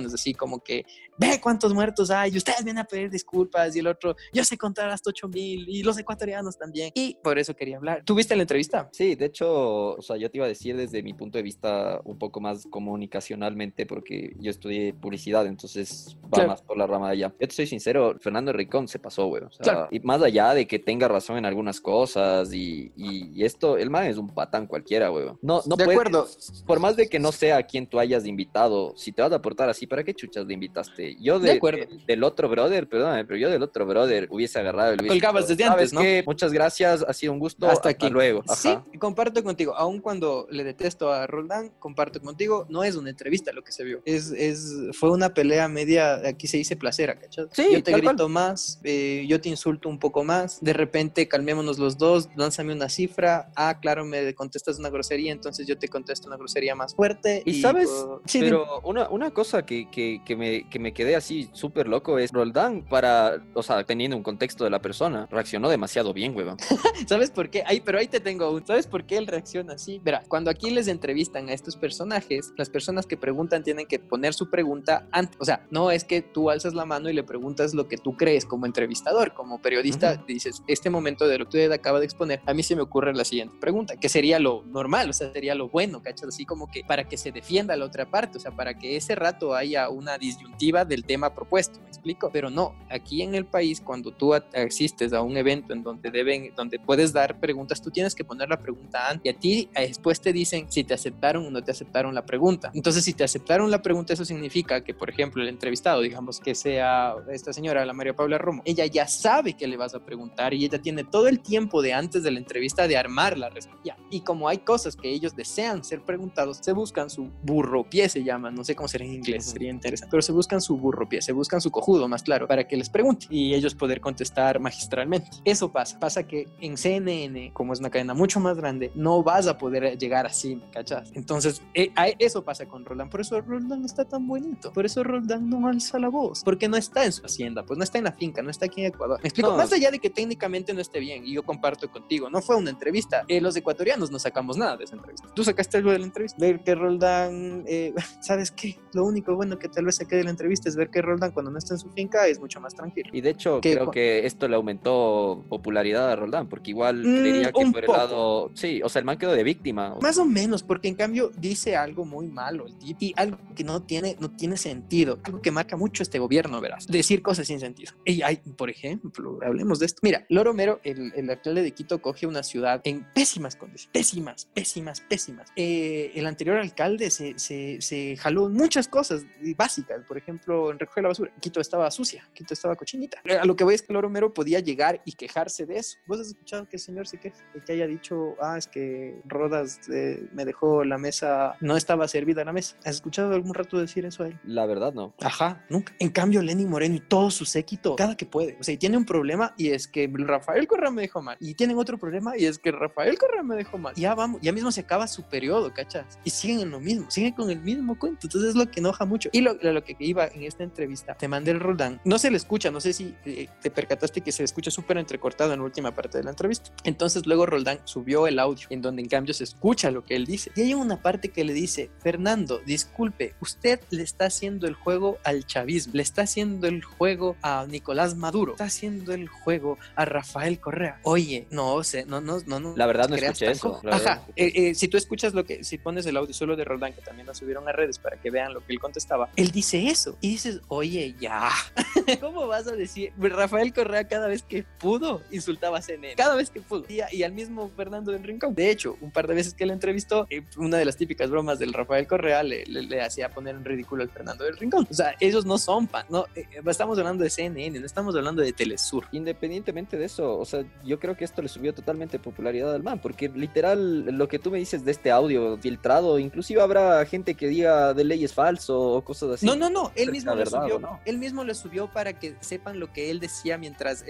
contemplaciones, así como que, ve cuántos muertos hay, ustedes vienen a pedir disculpas, y el otro, yo sé contar hasta 8 mil, y los ecuatorianos también, y por eso quería hablar. ¿Tuviste la entrevista? Sí, de hecho, o sea, yo te iba a decir desde mi punto de vista un poco más comunicacionalmente, porque yo estudié publicidad, entonces va más por la rama de allá. Yo te soy sincero, Fernando Rincón se pasó, güey, o sea, y más allá de que tenga razón en algunas cosas, y, y, esto, el man es un patán cualquiera, güey. No, no de acuerdo. Por más de que no sea a quien tú hayas invitado, si te vas a portar así, ¿para qué chuchas le invitaste? Yo de, del otro brother, perdóname, pero yo del otro brother hubiese agarrado el Colgabas desde antes, ¿no? Muchas gracias, ha sido un gusto. Hasta, aquí. luego. Sí, comparto contigo. Aun cuando le detesto a Roldán, comparto contigo. No es una entrevista lo que se vio. Es, es, fue una pelea media, aquí se dice placera, ¿cachai? Sí, yo te grito más, eh, yo te insulto un poco más. De repente, calmémonos los dos, lánzame una cifra. Ah, claro, me contestas una grosería, entonces yo te contesto una grosería más fuerte. Y, sabes, sí, pero una, una cosa que, que, que, me, que me quedé así súper loco es Roldán para, o sea, teniendo un contexto de la persona, reaccionó demasiado bien, huevón. ¿Sabes por qué? Ay, pero ahí te tengo un. ¿Sabes por qué él reacciona así? Verá, cuando aquí les entrevistan a estos personajes, las personas que preguntan tienen que poner su pregunta antes. O sea, no es que tú alzas la mano y le preguntas lo que tú crees como entrevistador, como periodista, dices, este momento de lo que usted acaba de exponer, a mí se me ocurre la siguiente pregunta, que sería lo normal, o sea, sería lo bueno, ¿cachas? Así como que para que se defienda la otra parte, o sea, para que ese rato haya una disyuntiva del tema propuesto, ¿me explico? Pero no, aquí en el país, cuando tú asistes a un evento en donde deben, donde puedes dar preguntas, tú tienes que poner la pregunta antes y a ti eh, después te dicen si te aceptaron o no te aceptaron la pregunta. Entonces, si te aceptaron la pregunta, eso significa que, por ejemplo, el entrevistado, digamos que sea esta señora, la María Paula Romo, ella ya sabe que le vas a preguntar y ella tiene todo el tiempo de antes de la entrevista de armar la respuesta. Y como hay cosas que ellos desean ser preguntados, se buscan su burro pie, se llama, no sé cómo será en inglés, sería interesante, pero se buscan su burro pie, se buscan su cojudo, más claro, para que les pregunte y ellos poder contestar magistralmente. Eso pasa, pasa que en CNN, como es una cadena mucho más grande, no vas a poder llegar así, ¿me cachas? Entonces, eh, eso pasa con Roland, por eso Roland está tan bonito, por eso Roland no alza la voz, porque no está en su hacienda, pues no está en la finca, no está aquí en Ecuador. Me explico, más allá de que técnicamente no esté bien, y yo comparto contigo, no fue una entrevista, eh, los ecuatorianos no sacamos nada de esa entrevista. Tú sacaste algo de la entrevista, ver que Roldán, eh, ¿sabes qué? Lo único bueno que tal vez saqué de la entrevista es ver que Roldán cuando no está en su finca es mucho más tranquilo. Y de hecho, creo que esto le aumentó popularidad a Roldán, porque igual mm, creería que por el lado, sí, o sea, el man quedó de víctima. Más o menos, porque en cambio dice algo muy malo el tipo y algo que no tiene, no tiene sentido, algo que marca mucho este gobierno, verás, decir cosas sin sentido. Y hay, por ejemplo, hablemos de esto. Mira, Loro Mero, el, el alcalde de Quito, coge una ciudad en pésimas condiciones, pésimas, pésimas, pésimas. Eh, el anterior alcalde se, se, se, jaló muchas cosas básicas, por ejemplo, en recoger la basura. Quito estaba sucia, Quito estaba cochinita. A lo que voy es que Loro Mero podía llegar y quejarse de eso. ¿Vos has escuchado que el señor se queja? Que haya dicho, ah, es que Rodas eh, me dejó la mesa, no estaba servida la mesa. ¿Has escuchado algún rato decir eso a él? La verdad, no. Ajá, nunca. En cambio, Lenny Moreno y todo su séquito, cada que puede. O sea, y tiene un problema y es que Rafael Correa me dejó mal. Y tienen otro problema y es que Rafael Correa me dejó mal. ya vamos, ya mismo se acaba su periodo, ¿cachas? Y siguen en lo mismo, siguen con el mismo cuento. Entonces es lo que enoja mucho. Y lo, lo que iba en esta entrevista, te mandé el Roldán. No se le escucha, no sé si eh, te percataste que se escucha súper entrecortado en la última parte de la entrevista. Entonces luego Roldán subió el audio, en donde en cambio se escucha lo que él dice. Y hay una parte que le dice, Fernando, disculpe, usted le está haciendo el juego al chavismo, le está haciendo el juego a Nicolás Maduro, está haciendo el juego a Rafael Correa. Oye, no sé, no, no, no, no. La verdad no escuché eso. Ajá, eh, eh, si tú escuchas lo que, si pones el audio solo de Roldán, que también lo subieron a redes para que vean lo que él contestaba, él dice eso. Y dices, oye, ya, ¿cómo vas a decir? Rafael Correa cada vez que pudo insultaba a CNN, cada vez que pudo. Y, al mismo Fernando del Rincón. De hecho, un par de veces que le entrevistó, eh, una de las típicas bromas del Rafael Correa le, hacía poner en ridículo al Fernando del Rincón. O sea, ellos no son pan, no, estamos hablando de CNN, no estamos hablando de Telesur. Independientemente de eso, o sea, yo creo que esto le subió totalmente popularidad al man, porque literal lo que tú me dices de este audio filtrado, inclusive habrá gente que diga de ley es falso o cosas así. No, no, no, él mismo lo subió, él mismo lo subió para que sepan lo que él decía mientras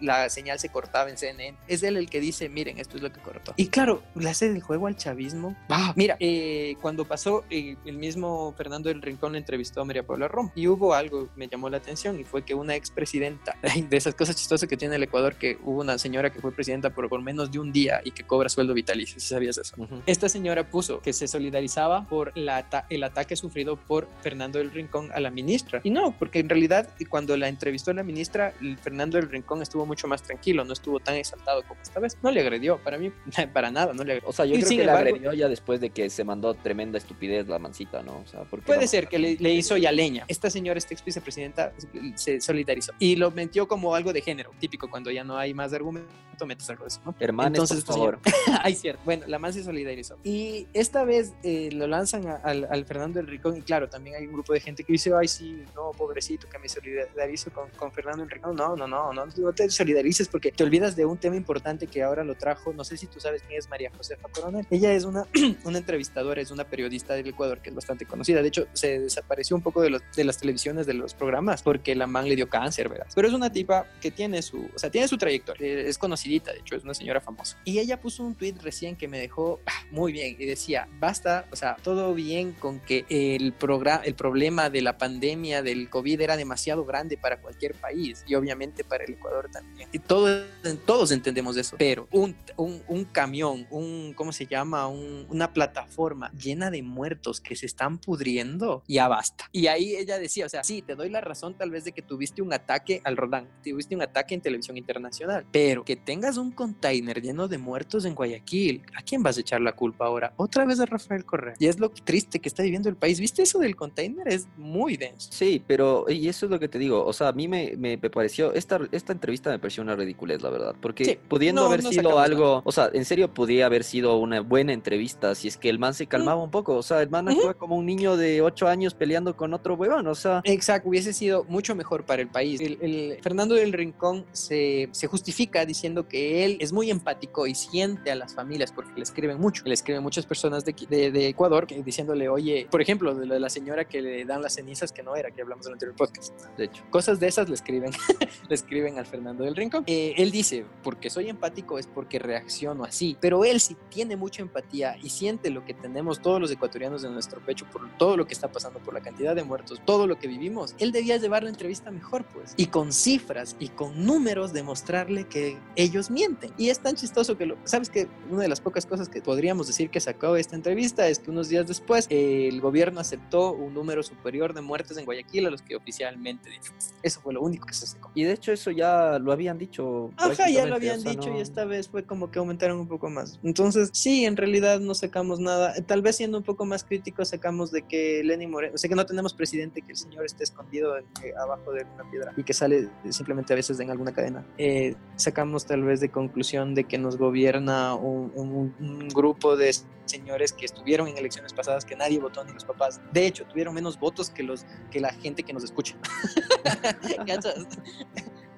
la señal se cortaba en CNN. Es él el que dice, miren, esto es lo que cortó. Y claro, le hace el juego al chavismo. Ah, mira, eh, cuando pasó, eh, el mismo Fernando del Rincón entrevistó a María Paula Rom y hubo algo que me llamó la atención y fue que una expresidenta, de esas cosas chistosas que tiene el Ecuador, que hubo una señora que fue presidenta por, por menos de un día y que cobra sueldo vitalicio, si sabías eso. Esta señora puso que se solidarizaba por la el ataque sufrido por Fernando del Rincón a la ministra. Y no, porque en realidad cuando la entrevistó la ministra, Fernando del Rincón estuvo mucho más tranquilo, no estuvo tan exaltado como esta vez. No le agredió, para mí, para nada, no le agredió. O sea, yo creo que le agredió ya después de que se mandó tremenda estupidez la mancita, ¿no? O sea, Puede ser que le, hizo ya leña. Esta señora, esta ex vicepresidenta, se solidarizó y lo metió como algo de género, típico, cuando ya no hay más argumento, metes algo de eso, ¿no? Entonces, por favor. Ay, cierto. Bueno, la man se solidarizó. Y esta vez eh, lo lanzan al, Fernando del Rincón y claro, también hay un grupo de gente que dice, ay, sí, no, pobrecito, que me solidarizo con, con Fernando Rincón. No, no, no, no, no te solidarices porque te olvidas de un tema importante que ahora lo trajo, no sé si tú sabes quién es María Josefa Coronel. Ella es una, una entrevistadora, es una periodista del Ecuador que es bastante conocida. De hecho, se desapareció un poco de, los, de las televisiones, de los programas, porque la man le dio cáncer, ¿verdad? Pero es una tipa que tiene su, o sea, tiene su trayectoria, es conocidita, de hecho, es una señora famosa. Y ella puso un tweet recién que me dejó ah, muy bien y decía, basta, o sea, todo bien con que el programa, el problema de la pandemia del COVID era demasiado grande para cualquier país y obviamente para el Ecuador también. Y todos, todos entendemos eso, pero un, un, un camión, un, ¿cómo se llama? una plataforma llena de muertos que se están pudriendo, ya basta. Y ahí ella decía, o sea, sí, te doy la razón tal vez de que tuviste un ataque al Rodán, tuviste un ataque en televisión internacional, pero que tengas un container lleno de muertos en Guayaquil, ¿a quién vas a echar la culpa ahora? Otra vez a Rafael Correa. Y es lo triste que está viviendo el país. ¿Viste eso del container? Es muy denso. Sí, pero y eso es lo que te digo, o sea, a mí me, me, pareció, esta, esta entrevista me pareció una ridiculez, la verdad, porque pudiendo haber sido algo, o sea, en serio podría haber sido una buena entrevista si es que el man se calmaba un poco, o sea, el man actúa como un niño de 8 años peleando con otro huevón, o sea. Exacto, hubiese sido mucho mejor para el país. El, Fernando del Rincón se, se, justifica diciendo que él es muy empático y siente a las familias porque le escriben mucho, le escriben muchas personas de, de, de Ecuador que, diciéndole, oye, por ejemplo, de la señora que le dan las cenizas que no era, que hablamos en el anterior podcast. De hecho, cosas de esas le escriben, le escriben al Fernando del Rincón. Eh, él dice, porque soy empático es porque reacciono así, pero él sí tiene mucha empatía y siente lo que tenemos todos los ecuatorianos en nuestro pecho por todo lo que está pasando, por la cantidad de muertos, todo lo que vivimos. Él debía llevar la entrevista mejor, pues, y con cifras y con números demostrarle que ellos mienten. Y es tan chistoso que, lo, sabes que una de las pocas cosas que podríamos decir que sacó esta entrevista es que unos días después el gobierno aceptó un número superior de muertes en Guayaquil a los que oficialmente dijo. Eso fue lo único que se sacó. Y de hecho eso ya lo habían dicho. Ajá, ya lo habían dicho y esta vez fue como que aumentaron un poco más. Entonces, sí, en realidad no sacamos nada. Tal vez siendo un poco más críticos sacamos de que Lenny Moreno, o sea que no tenemos presidente, que el señor esté escondido eh, abajo de una piedra y que sale simplemente a veces en alguna cadena. Eh, sacamos tal vez de conclusión de que nos gobierna un, un grupo de señores que estuvieron en elecciones pasadas que nadie votó ni los papás. De hecho, tuvieron menos votos que los que la gente que nos escucha.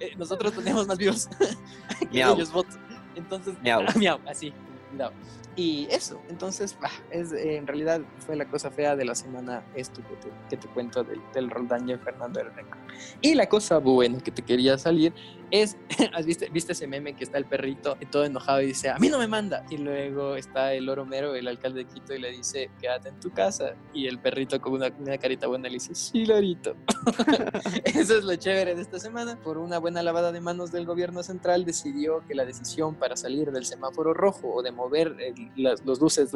Eh, nosotros tenemos más vivos que ellos votos. Entonces, miau. miau, así. Y eso, entonces, es, eh, en realidad fue la cosa fea de la semana esto que te, que te cuento del, del Roldán y Fernando Herreco. Y la cosa buena que te quería salir es, ¿viste, ¿viste ese meme que está el perrito todo enojado y dice, a mí no me manda? Y luego está el Oromero, el alcalde de Quito, y le dice, quédate en tu casa. Y el perrito con una, una carita buena le dice, sí, Lorito. Eso es lo chévere de esta semana. Por una buena lavada de manos del gobierno central decidió que la decisión para salir del semáforo rojo o de mover las, los luces,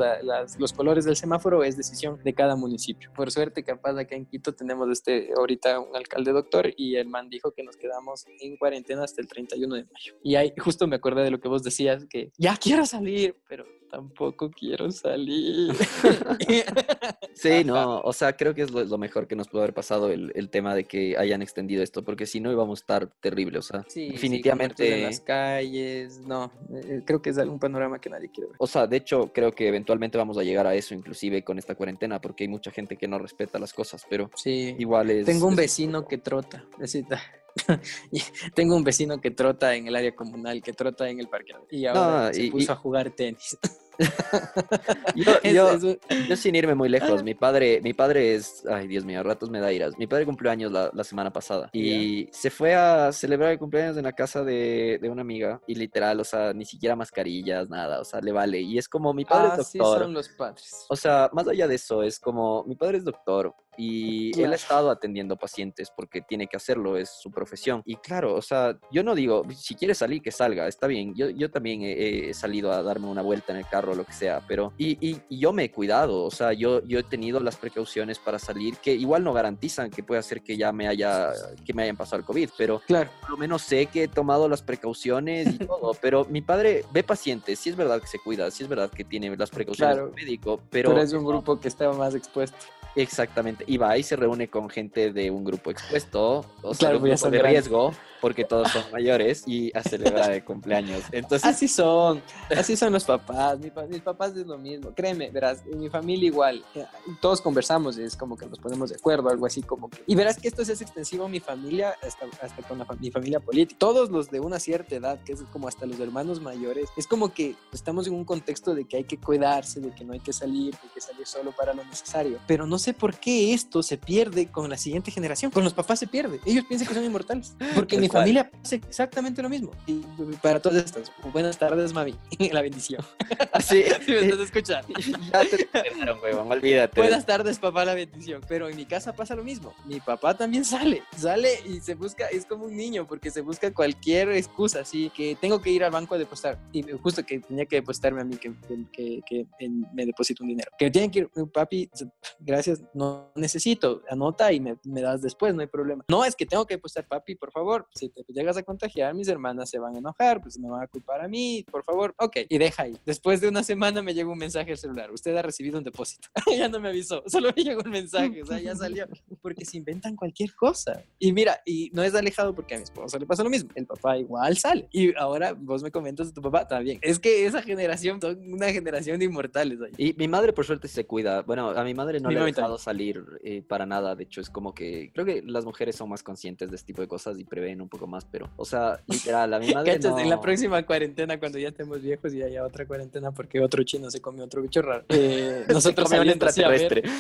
los colores del semáforo es decisión de cada municipio. Por suerte, capaz acá en Quito tenemos este ahorita un alcalde doctor y el man dijo que nos quedamos en cuarentena hasta el 31 de mayo. Y ahí justo me acordé de lo que vos decías, que ya quiero salir, pero tampoco quiero salir. sí, no, o sea, creo que es lo, mejor que nos pudo haber pasado el, el, tema de que hayan extendido esto, porque si no íbamos a estar terrible, o sea, definitivamente... en las calles, no, eh, creo que es algún panorama que nadie quiere ver. O sea, de hecho, creo que eventualmente vamos a llegar a eso, inclusive con esta cuarentena, porque hay mucha gente que no respeta las cosas, pero sí. igual es... Tengo un vecino que trota, tengo un vecino que trota en el área comunal, que trota en el parque y ahora se puso a jugar tenis. yo, sin irme muy lejos, mi padre, mi padre es, ay Dios mío, a ratos me da iras. Mi padre cumplió años la, semana pasada y se fue a celebrar el cumpleaños en la casa de, una amiga y literal, o sea, ni siquiera mascarillas, nada, o sea, le vale. Y es como mi padre es doctor. son los padres. O sea, más allá de eso, es como mi padre es doctor, y él ha estado atendiendo pacientes porque tiene que hacerlo, es su profesión. Y claro, o sea, yo no digo, si quiere salir, que salga, está bien. Yo, yo también he, salido a darme una vuelta en el carro o lo que sea, pero... Y, y, yo me he cuidado, o sea, yo, yo he tenido las precauciones para salir que igual no garantizan que pueda ser que ya me haya, que me hayan pasado el COVID, pero claro. por lo menos sé que he tomado las precauciones y todo. pero mi padre ve pacientes, sí es verdad que se cuida, sí es verdad que tiene las precauciones claro. médico, pero... Pero es un grupo que estaba más expuesto. Exactamente. Y va y se reúne con gente de un grupo expuesto, o sea, un grupo de riesgo, porque todos son mayores, y a celebrar el cumpleaños. Entonces... Así son, así son los papás. mis papás es lo mismo. Créeme, verás, en mi familia igual. Eh, todos conversamos es como que nos ponemos de acuerdo, algo así como que... Y verás que esto es extensivo a mi familia, hasta, hasta con mi familia política. Todos los de una cierta edad, que es como hasta los hermanos mayores, es como que estamos en un contexto de que hay que cuidarse, de que no hay que salir, de que salir solo para lo necesario. Pero no sé por qué esto se pierde con la siguiente generación. Con los papás se pierde. Ellos piensan que son inmortales. Porque mi familia hace exactamente lo mismo. Y para todas estas, buenas tardes, mami. La bendición. Sí. Si me estás escuchando. Ya te huevón, olvídate. Buenas tardes, papá, la bendición. Pero en mi casa pasa lo mismo. Mi papá también sale, sale y se busca, es como un niño, porque se busca cualquier excusa, así que tengo que ir al banco a depositar. Y justo que tenía que depositarme a mí, que, que, que me deposito un dinero. Que tienen que ir, papi, gracias, no necesito, anota y me, me das después, no hay problema. No, es que tengo que depositar, papi, por favor, si te llegas a contagiar, mis hermanas se van a enojar, pues me van a culpar a mí, por favor, ok, y deja ahí. Después de una semana me llegó un mensaje al celular, usted ha recibido un depósito. ya no me avisó, solo me llegó un mensaje, o sea, ya salió, porque se inventan cualquier cosa. Y mira, y no es alejado porque a mi esposa le pasa lo mismo, el papá igual sale. Y ahora vos me comentas de tu papá también. Es que esa generación, son una generación de inmortales. ahí. Y mi madre, por suerte, se cuida. Bueno, a mi madre no Mi le mami dejado salir eh, para nada. De hecho, es como que creo que las mujeres son más conscientes de este tipo de cosas y prevén un poco más. Pero, o sea, literal, a mi madre. En la próxima cuarentena, cuando ya estemos viejos y haya otra cuarentena porque otro chino se comió otro bicho raro, eh, Se nosotros un así a ver- extraterrestre.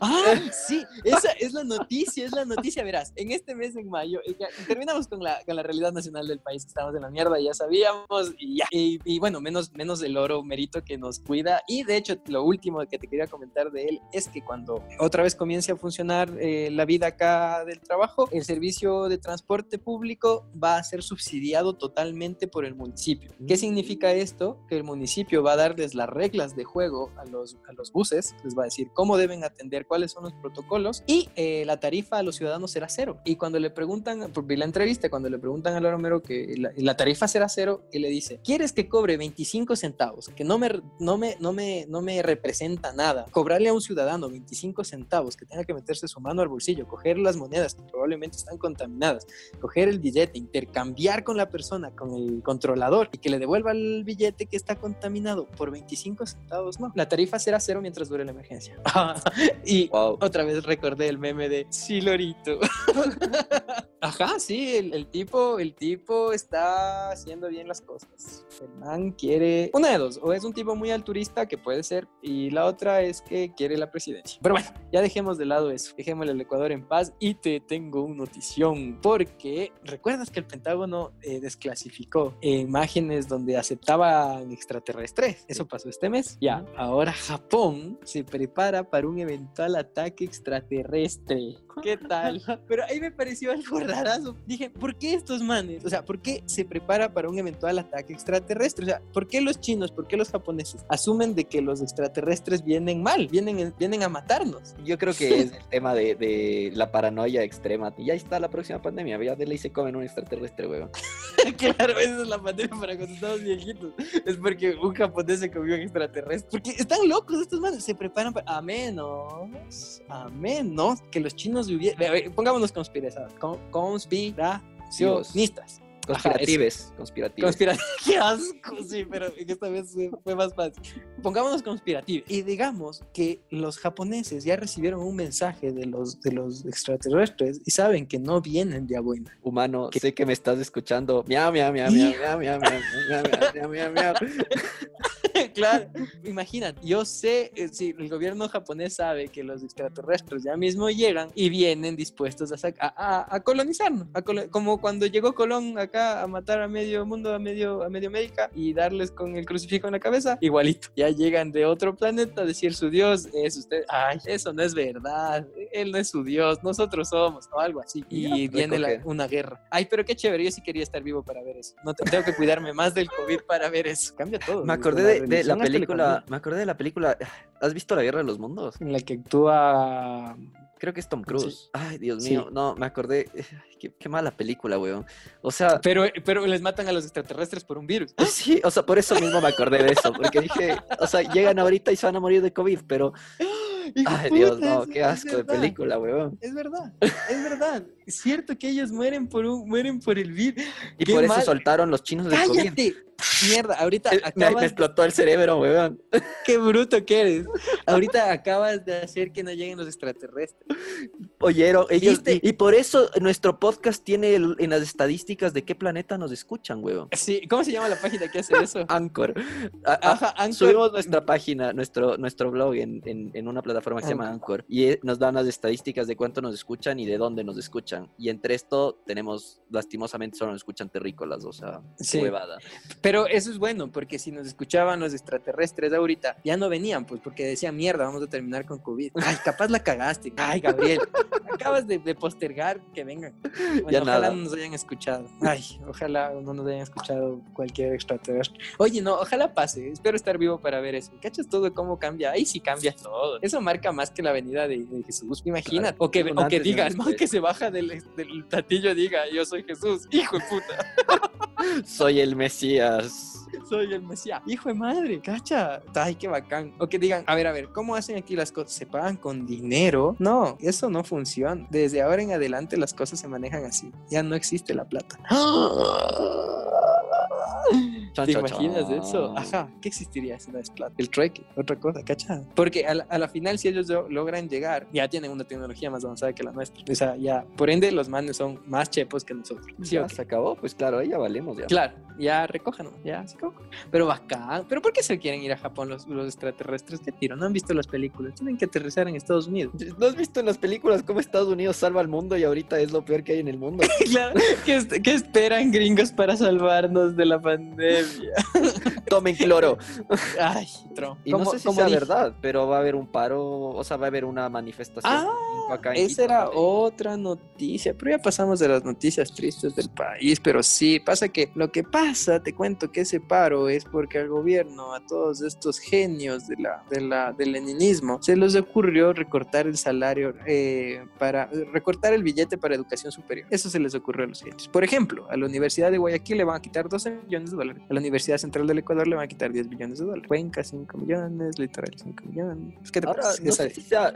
Ah, sí, esa es la noticia, es la noticia. Verás, en este mes, en mayo, eh, terminamos con la, con la realidad nacional del país. Estamos en la mierda, ya sabíamos, y ya. Y, y bueno, menos, menos el oro merito que nos cuida. Y de hecho, lo último que te quería comentar de él es que cuando otra vez comience a funcionar eh, la vida acá del trabajo, el servicio de transporte público va a ser subsidiado totalmente por el municipio. ¿Qué Mm. significa esto? Que el municipio va a darles las reglas de juego a los, a los buses, les va a decir cómo deben atender, cuáles son los protocolos y eh, la tarifa a los ciudadanos será cero. Y cuando le preguntan, por la entrevista, cuando le preguntan a Laura Mero que la, la tarifa será cero, y le dice, ¿quieres que cobre 25 centavos? Que no me, no, me, no, me, no me representa nada. Cobrarle a un ciudadano 25 centavos, que tenga que meterse su mano al bolsillo, coger las monedas que probablemente están contaminadas, coger el billete, intercambiar con la persona, con el controlador y que le devuelva el billete que está contaminado por 25 centavos, no. La tarifa será cero mientras dure la emergencia. y Wow. otra vez recordé el meme de sí, Lorito. Ajá, sí, el, el tipo, el tipo está haciendo bien las cosas. El man quiere una de dos, o es un tipo muy alturista que puede ser, y la otra es que quiere la presidencia. Pero bueno, ya dejemos de lado eso, dejémosle al Ecuador en paz y te tengo una notición, porque recuerdas que el Pentágono eh, desclasificó imágenes donde aceptaban extraterrestres. Eso pasó este mes. Ya, ahora Japón se prepara para un eventual ataque extraterrestre. ¿Qué tal? Pero ahí me pareció algo rarazo. Dije, ¿por qué estos manes? O sea, ¿por qué se prepara para un eventual ataque extraterrestre? O sea, ¿por qué los chinos, por qué los japoneses asumen de que los extraterrestres vienen mal, vienen, vienen a matarnos? Yo creo que es el tema de, de la paranoia extrema. Y ya está la próxima pandemia. Ya de ley se comen un extraterrestre, weón. claro, esa es la pandemia para cuando estamos viejitos. Es porque un japonés se comió un extraterrestre. Porque están locos estos manes. Se preparan para. A menos. A menos que los chinos hubieran. Pongámonos conspiracionistas. Conspiratives. Conspiratives. Conspira ¡Qué asco! Sí, pero esta vez fue- más fácil. Pongámonos conspirativos. Y digamos que los japoneses ya recibieron un mensaje de los, de los extraterrestres y saben que no vienen de a buena. Humano, sé que me estás escuchando. Miau, miau, miau, miau, miau, miau, miau, miau, miau, miau, claro, imagínate, yo sé, eh, si el gobierno japonés sabe que los extraterrestres ya mismo llegan y vienen dispuestos a, a, a- a colonizarnos, a colo- como cuando llegó Colón acá a matar a medio mundo, a medio, a medio América y darles con el crucifijo en la cabeza, igualito, ya llegan de otro planeta a decir su Dios es usted, ay, eso no es verdad, él no es su Dios, nosotros somos, o algo así, y viene la- una guerra. Ay, pero qué chévere, yo sí quería estar vivo para ver eso, no te- tengo que cuidarme más del COVID para ver eso, cambia todo. Me acordé de, de la película. Me acordé de la película. ¿Has visto La Guerra de los Mundos? en la que actúa Creo que es Tom Cruise. Ay, Dios Sí. mío. No, me acordé. Ay, Qué, qué mala película, weón. O sea, pero pero les matan a los extraterrestres por un virus sí, o sea, por eso mismo me acordé de eso. Porque dije, o sea, llegan ahorita y se van a morir de COVID, pero. Ay, puta, Dios, no, qué asco de película, weón. es verdad es verdad es cierto que ellos mueren por un mueren por el virus Y Qué por eso mal. soltaron los chinos de COVID. Mierda, ahorita acabas... me, explotó el cerebro, weón. Qué bruto que eres. Ahorita acabas de hacer que no lleguen los extraterrestres. Oyeron, ellos... Y, por eso nuestro podcast tiene en las estadísticas de qué planeta nos escuchan, weón. Sí, ¿cómo se llama la página que hace eso? Anchor. Ajá, Anchor. Subimos nuestra página, nuestro, nuestro blog en, en, una plataforma que se llama Anchor. Y eh, nos dan las estadísticas de cuánto nos escuchan y de dónde nos escuchan. Y entre esto tenemos, lastimosamente, solo nos escuchan terrícolas, o sea, sí. huevada. Pero eso es bueno, porque si nos escuchaban los extraterrestres ahorita, ya no venían, pues porque decían, mierda, vamos a terminar con COVID. Ay, capaz la cagaste. Ay, Gabriel, acabas de, postergar que vengan. ya ojalá no nos hayan escuchado. Ay, ojalá no nos hayan escuchado cualquier extraterrestre. Oye, no, ojalá pase. Espero estar vivo para ver eso. ¿Cachas todo cómo cambia? Ahí sí cambia todo. Eso marca más que la venida de, Jesús. Imagínate. o que, o que diga, no, que se baja del, del tatillo diga, yo soy Jesús. Hijo de puta. soy el Mesías. Soy el Mesías. Hijo de madre, cacha. Ay, qué bacán. O que digan, a ver, a ver, ¿cómo hacen aquí las cosas? ¿Se pagan con dinero? No, eso no funciona. Desde ahora en adelante las cosas se manejan así. Ya no existe la plata. ¿Te imaginas eso? Ajá, ¿qué existiría si no es plata? El trueque, otra cosa, ¿cachai? Porque a la, final, si ellos logran llegar, ya tienen una tecnología más avanzada que la nuestra. O sea, ya, por ende, los manes son más chepos que nosotros. ya se acabó, pues claro, ahí ya valemos ya. Claro, ya recojan, ya se acabó. Pero bacán. ¿Pero por qué se quieren ir a Japón los, los extraterrestres? ¿Qué tiro? No han visto las películas. Tienen que aterrizar en Estados Unidos. ¿No has visto en las películas cómo Estados Unidos salva al mundo y ahorita es lo peor que hay en el mundo? claro, ¿qué, ¿qué esperan gringos para salvarnos de la pandemia? Yeah. Tomen cloro. Ay, Trump. Y no sé si sea verdad, pero va a haber un paro, o sea, va a haber una manifestación. Ah, acá esa era otra noticia, pero ya pasamos de las noticias tristes del país, pero sí, pasa que lo que pasa, te cuento que ese paro es porque al gobierno, a todos estos genios de la, de la, del leninismo, se les ocurrió recortar el salario eh, para, recortar el billete para educación superior. Eso se les ocurrió a los genios. Por ejemplo, a la Universidad de Guayaquil le van a quitar 12 millones de dólares. A la Universidad Central del Ecuador le van a quitar 10 billones de dólares. Cuenca 5 millones, Litoral 5 millones.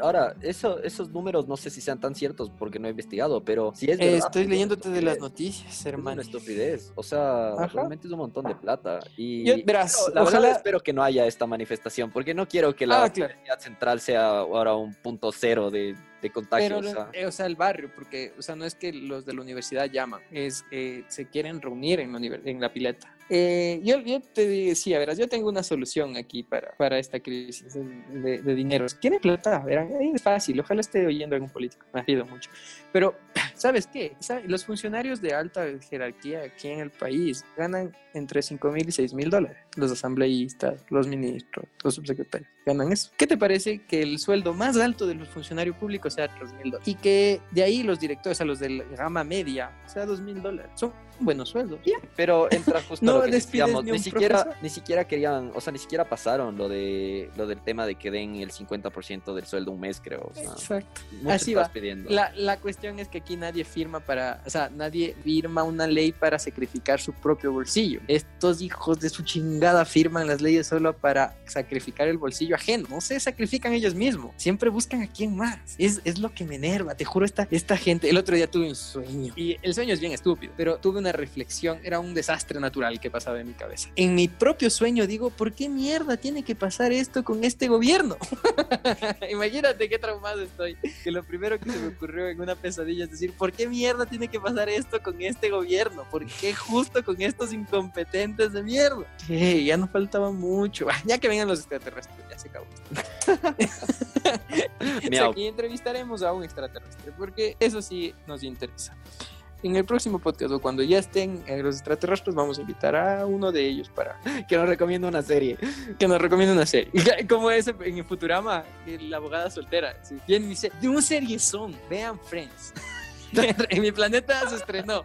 ahora, eso, esos números no sé si sean tan ciertos porque no he investigado, pero si es verdad, Estoy leyéndote de las noticias, hermano. Es una estupidez. O sea, realmente es un montón de plata. Y verás, la ojalá... verdad espero que no haya esta manifestación porque no quiero que la ah, Universidad Central sea ahora un punto cero de de contagio. Eh, o sea. el barrio, porque, o sea, no es que los de la universidad llaman, es que se quieren reunir en la, en la pileta. Eh, yo, yo, te decía, verás, yo tengo una solución aquí para, para esta crisis de, de dinero. ¿Quieren plata? Verán, es fácil, ojalá esté oyendo algún político, me ha pido mucho. Pero, ¿sabes qué? Los funcionarios de alta jerarquía aquí en el país ganan entre 5 mil y 6 mil dólares. Los asambleístas, los ministros, los subsecretarios, ganan eso. ¿Qué te parece que el sueldo más alto de los funcionarios públicos sea 3 mil dólares? Y que de ahí los directores, a los de la gama media, sea 2 mil dólares. Son buenos sueldos. Pero entra justo no lo que ni, siquiera, ni siquiera querían, o sea, ni siquiera pasaron lo de lo del tema de que den el 50% del sueldo un mes, creo. Exacto. Así va. Pidiendo. La, la cuestión es que aquí nadie firma para, o sea, nadie firma una ley para sacrificar su propio bolsillo. Estos hijos de su chingada firman las leyes solo para sacrificar el bolsillo ajeno. No se sacrifican ellos mismos. Siempre buscan a quién más. Es, es lo que me enerva. Te juro, esta, esta gente. El otro día tuve un sueño. Y el sueño es bien estúpido, pero tuve una reflexión. Era un desastre natural que pasaba en mi cabeza. En mi propio sueño digo, ¿por qué mierda tiene que pasar esto con este gobierno? Imagínate qué traumado estoy. Que lo primero que se me ocurrió en una pesadilla es decir, ¿por qué mierda tiene que pasar esto con este gobierno? ¿Por qué justo con estos incompetentes de mierda? ya nos faltaba mucho. Ya que vengan los extraterrestres, ya se acabó. Aquí entrevistaremos a un extraterrestre, porque eso sí nos interesa en el próximo podcast o cuando ya estén los extraterrestres vamos a invitar a uno de ellos para que nos recomiende una serie. Que nos recomiende una serie. Como ese en el Futurama, la abogada soltera. Bien dice, de una serie son, vean Friends. en mi planeta se estrenó.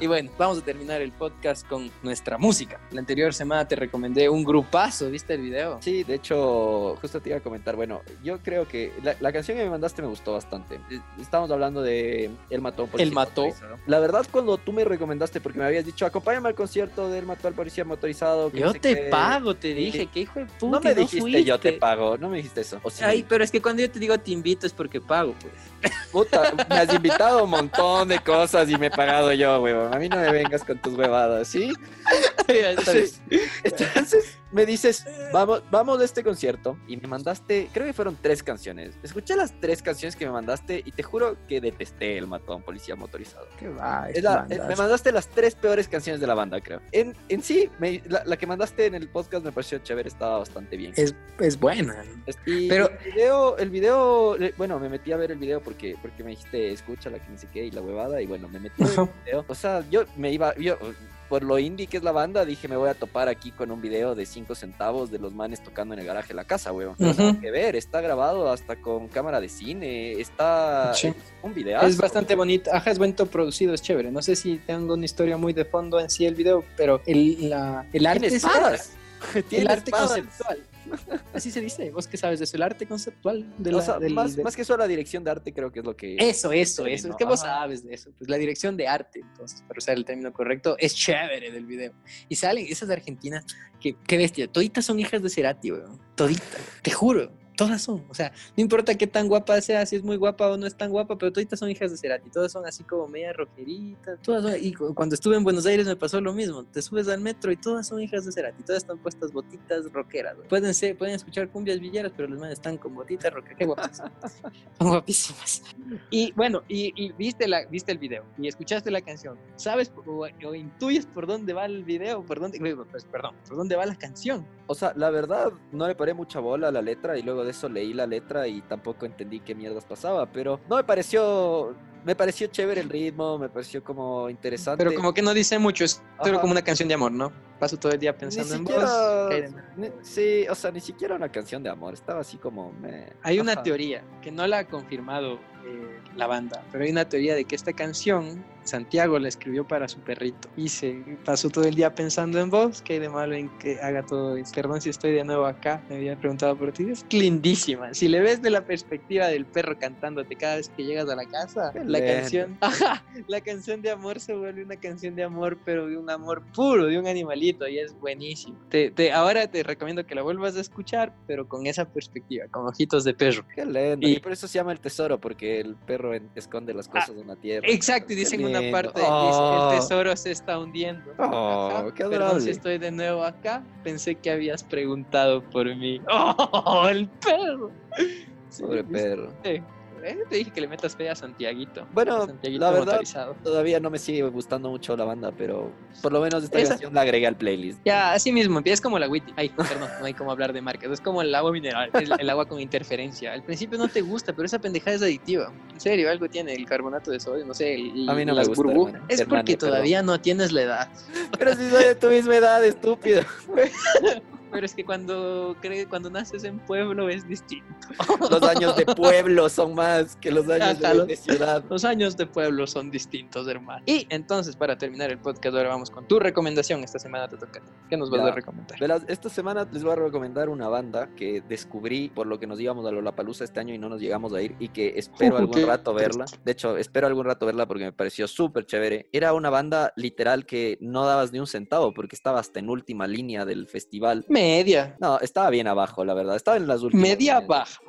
Y bueno, vamos a terminar el podcast con nuestra música. La anterior semana te recomendé un grupazo, ¿viste el video? Sí, de hecho, justo te iba a comentar, bueno, yo creo que la, canción que me mandaste me gustó bastante. Eh, estamos hablando de El Mató Policía El Mató. La verdad, cuando tú me recomendaste, porque me habías dicho, acompáñame al concierto de El Mató al Policía Motorizado. yo te pago, te dije, qué hijo de puta. No me dijiste yo te pago, no me dijiste eso. Ay, pero es que cuando yo te digo te invito es porque pago, pues. Puta, me has invitado un montón de cosas y me he pagado yo huevón, a mí no me vengas con tus huevadas, ¿sí? Entonces, entonces me dices, vamos, vamos a este concierto y me mandaste, creo que fueron tres canciones. Escuché las tres canciones que me mandaste y te juro que detesté el matón policía motorizado. ¿Qué va? Es la- eh, me mandaste las tres peores canciones de la banda, creo. En, en sí, me- la, la que mandaste en el podcast me pareció chévere, estaba bastante bien. Es, es buena. Y pero- el video, el video, bueno, me metí a ver el video porque, porque me dijiste, escucha la que ni sé qué y la huevada, y bueno, me metí a ver el video. O sea, yo me iba, yo, por lo indie que es la banda, dije, me voy a topar aquí con un video de 5 centavos de los manes tocando en el garaje de la casa. Pero Ujú. nada que ver, está grabado hasta con cámara de cine, está Sí. un video. Es bastante bonito, ajá, es bonito producido, es chévere. No sé si tengo una historia muy de fondo en sí el video, pero el, la- el arte espadas. el arte espadas. conceptual. Así se dice, vos qué sabes de eso, el arte conceptual de O la, sea, del- más, que eso la dirección de arte creo que es lo que... Eso, eso, eso. Es que vos sabes de eso. Pues la dirección de arte, entonces, para usar el término correcto, es chévere del video. Y salen esas argentinas que, qué bestia, toditas son hijas de Cerati, weón. Toditas, te juro. Todas son, o sea, no importa qué tan guapa sea, si es muy guapa o no es tan guapa, pero toditas son hijas de Cerati, todas son así como media rockeritas, todas son, y cu- cuando estuve en Buenos Aires me pasó lo mismo, te subes al metro y todas son hijas de Cerati, todas están puestas botitas rockeras, pueden ser, pueden escuchar cumbias villeras, pero los manes están con botitas rockeras, qué guapas, son guapísimas. Y bueno, y, y viste, la, viste el video y escuchaste la canción. ¿Sabes o, o intuyes por dónde va el video? ¿Por dónde, pues, perdón, por dónde va la canción? O sea, la verdad, no le paré mucha bola a la letra y luego de eso leí la letra y tampoco entendí qué mierdas pasaba, pero no me pareció, me pareció chévere el ritmo, me pareció como interesante. Pero como que no dice mucho, es solo Ajá. como una canción de amor, ¿no? Paso todo el día ni pensando en siquiera, vos. en- ni- sí, o sea, ni siquiera una canción de amor, estaba así como... meh. Hay una Ajá. teoría que no la ha confirmado eh, la banda, pero hay una teoría de que esta canción Santiago la escribió para su perrito y se pasó todo el día pensando en vos, que hay de malo en que haga todo esto. Perdón si estoy de nuevo acá, me había preguntado por ti. Es lindísima. Si le ves de la perspectiva del perro cantándote cada vez que llegas a la casa, Qué la canción, ajá, la canción de amor se vuelve una canción de amor, pero de un amor puro, de un animalito y es buenísimo. Te, te- ahora te recomiendo que la vuelvas a escuchar, pero con esa perspectiva, con ojitos de perro. Qué lindo. Y, Y- por eso se llama el tesoro, porque el perro esconde las cosas en la tierra. Exacto, y dicen una parte, Oh. dice, el tesoro se está hundiendo. Oh, Ajá, qué Perdón si estoy de nuevo acá, pensé que habías preguntado por mí. ¡Oh, el perro! Sí, Pobre ¿viste? perro. Eh, te dije que le metas fe a Santiaguito. Bueno, a Santiaguito la verdad, motorizado. Todavía no me sigue gustando mucho la banda, pero por lo menos esta Esa- canción la agregué al playlist. Ya, así mismo, es como la Witty. Ay, perdón, no hay como hablar de marcas. Es como el agua mineral, el, el agua con interferencia. Al principio no te gusta, pero esa pendejada es adictiva. En serio, algo tiene el carbonato de sodio, no sé, el, A mí no me gusta, burbujas. hermano. Es Hermano, porque perdón. todavía no tienes la edad. Pero si soy de tu misma edad, estúpido. Pero es que cuando cree, cuando naces en pueblo es distinto. Los años de pueblo son más que los años de, los- de ciudad. Los años de pueblo son distintos, hermano. Y entonces, para terminar el podcast, ahora vamos con tu recomendación. Esta semana te toca. ¿Qué nos vas Ya. a recomendar? Verás, esta semana les voy a recomendar una banda que descubrí por lo que nos íbamos a Lollapalooza este año y no nos llegamos a ir y que espero Uh, algún qué rato verla. triste. De hecho, espero algún rato verla porque me pareció súper chévere. Era una banda literal que no dabas ni un centavo porque estaba hasta en última línea del festival. Media. No, estaba bien abajo, la verdad. Estaba en las últimas. Media baja.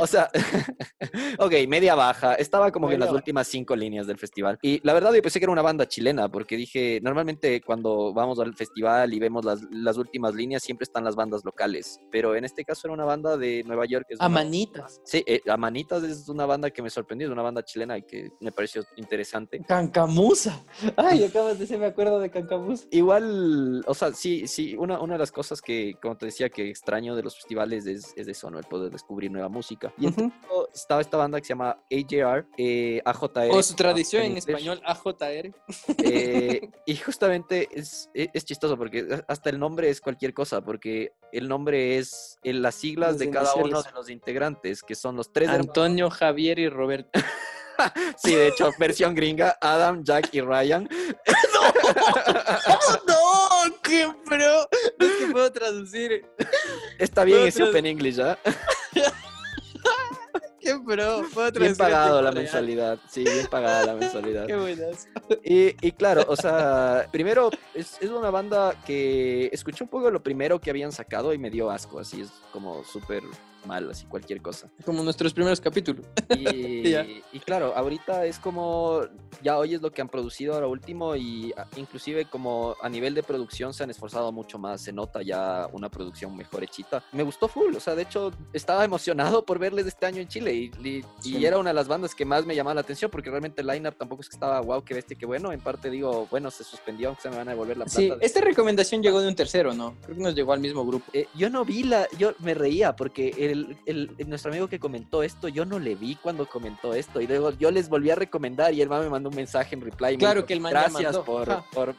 O sea, ok, media baja. Estaba como que en las baja. últimas cinco líneas del festival. Y la verdad, yo pensé que era una banda chilena, porque dije, normalmente cuando vamos al festival y vemos las, las últimas líneas, siempre están las bandas locales. Pero en este caso era una banda de Nueva York. que es A una-. Sí, eh, Amanitas es una banda que me sorprendió, es una banda chilena y que me pareció interesante. Cancamusa. Ay, acabas de decir, me acuerdo de Cancamusa. Igual, o sea, sí, sí, una, una de las cosas que, como te decía, que extraño de los festivales es, es eso, ¿no? El poder descubrir nueva música. Y entonces, estaba esta banda que se llama AJR, eh, AJR. O su tradición en inglés. español, AJR. Eh, y justamente es, es, es chistoso porque hasta el nombre es cualquier cosa, porque el nombre es en las siglas Las de cada uno de los integrantes, que son los tres hermanos. Antonio, Javier y Roberto. Sí, de hecho, versión gringa, Adam, Jack y Ryan. ¡No! ¡Qué pro! No es que puedo traducir. Está bien ese Open English, ¿ah? ¡Qué pro! Puedo Bien traducir pagado en la real. mensualidad. Sí, bien pagada la mensualidad. ¡Qué buenas! Y, y claro, o sea, primero es, es una banda que escuché un poco lo primero que habían sacado y me dio asco, así es como súper mal, así cualquier cosa. Como nuestros primeros capítulos. Y, y, claro, ahorita es como, ya hoy es lo que han producido ahora último y inclusive como a nivel de producción se han esforzado mucho más, se nota ya una producción mejor hechita. Me gustó full, o sea, de hecho estaba emocionado por verles este año en Chile y, y, era una de las bandas que más me llamaba la atención porque realmente el lineup tampoco es que estaba wow, que bestia, que bueno, en parte digo, bueno, se suspendió, aunque se me van a devolver la plata. Sí, esta recomendación llegó de un tercero, ¿no? Creo que nos llegó al mismo grupo. Eh, yo no vi la, yo me reía porque el, el, nuestro amigo que comentó esto, yo no le vi cuando comentó esto y luego yo les volví a recomendar y el man me mandó un mensaje en reply. Claro que el man Gracias por, por,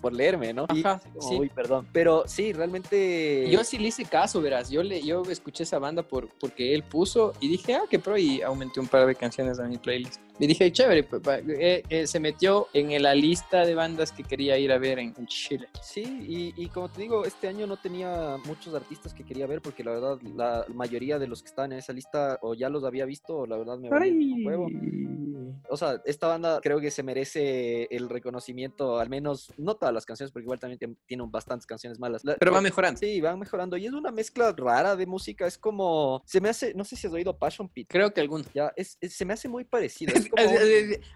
por, leerme, ¿no? Ajá, sí. Uy, perdón. Pero sí, realmente... Yo sí le hice caso, verás. Yo, le, yo escuché esa banda por, porque él puso y dije, ah, qué pro, y aumenté un par de canciones a mi playlist. Y dije, chévere, eh, eh, se metió en la lista de bandas que quería ir a ver en, Chile. Sí, y, y, como te digo, este año no tenía muchos artistas que quería ver porque la verdad la mayoría de los que estaban en esa lista o ya los había visto o la verdad me O sea, esta banda creo que se merece el reconocimiento, al menos no todas las canciones, porque igual también tiene bastantes canciones malas. Pero va mejorando. Sí, van mejorando. Y es una mezcla rara de música, es como, se me hace, no sé si has oído Passion Pit. Creo que alguno. Ya, es, se me hace muy parecido.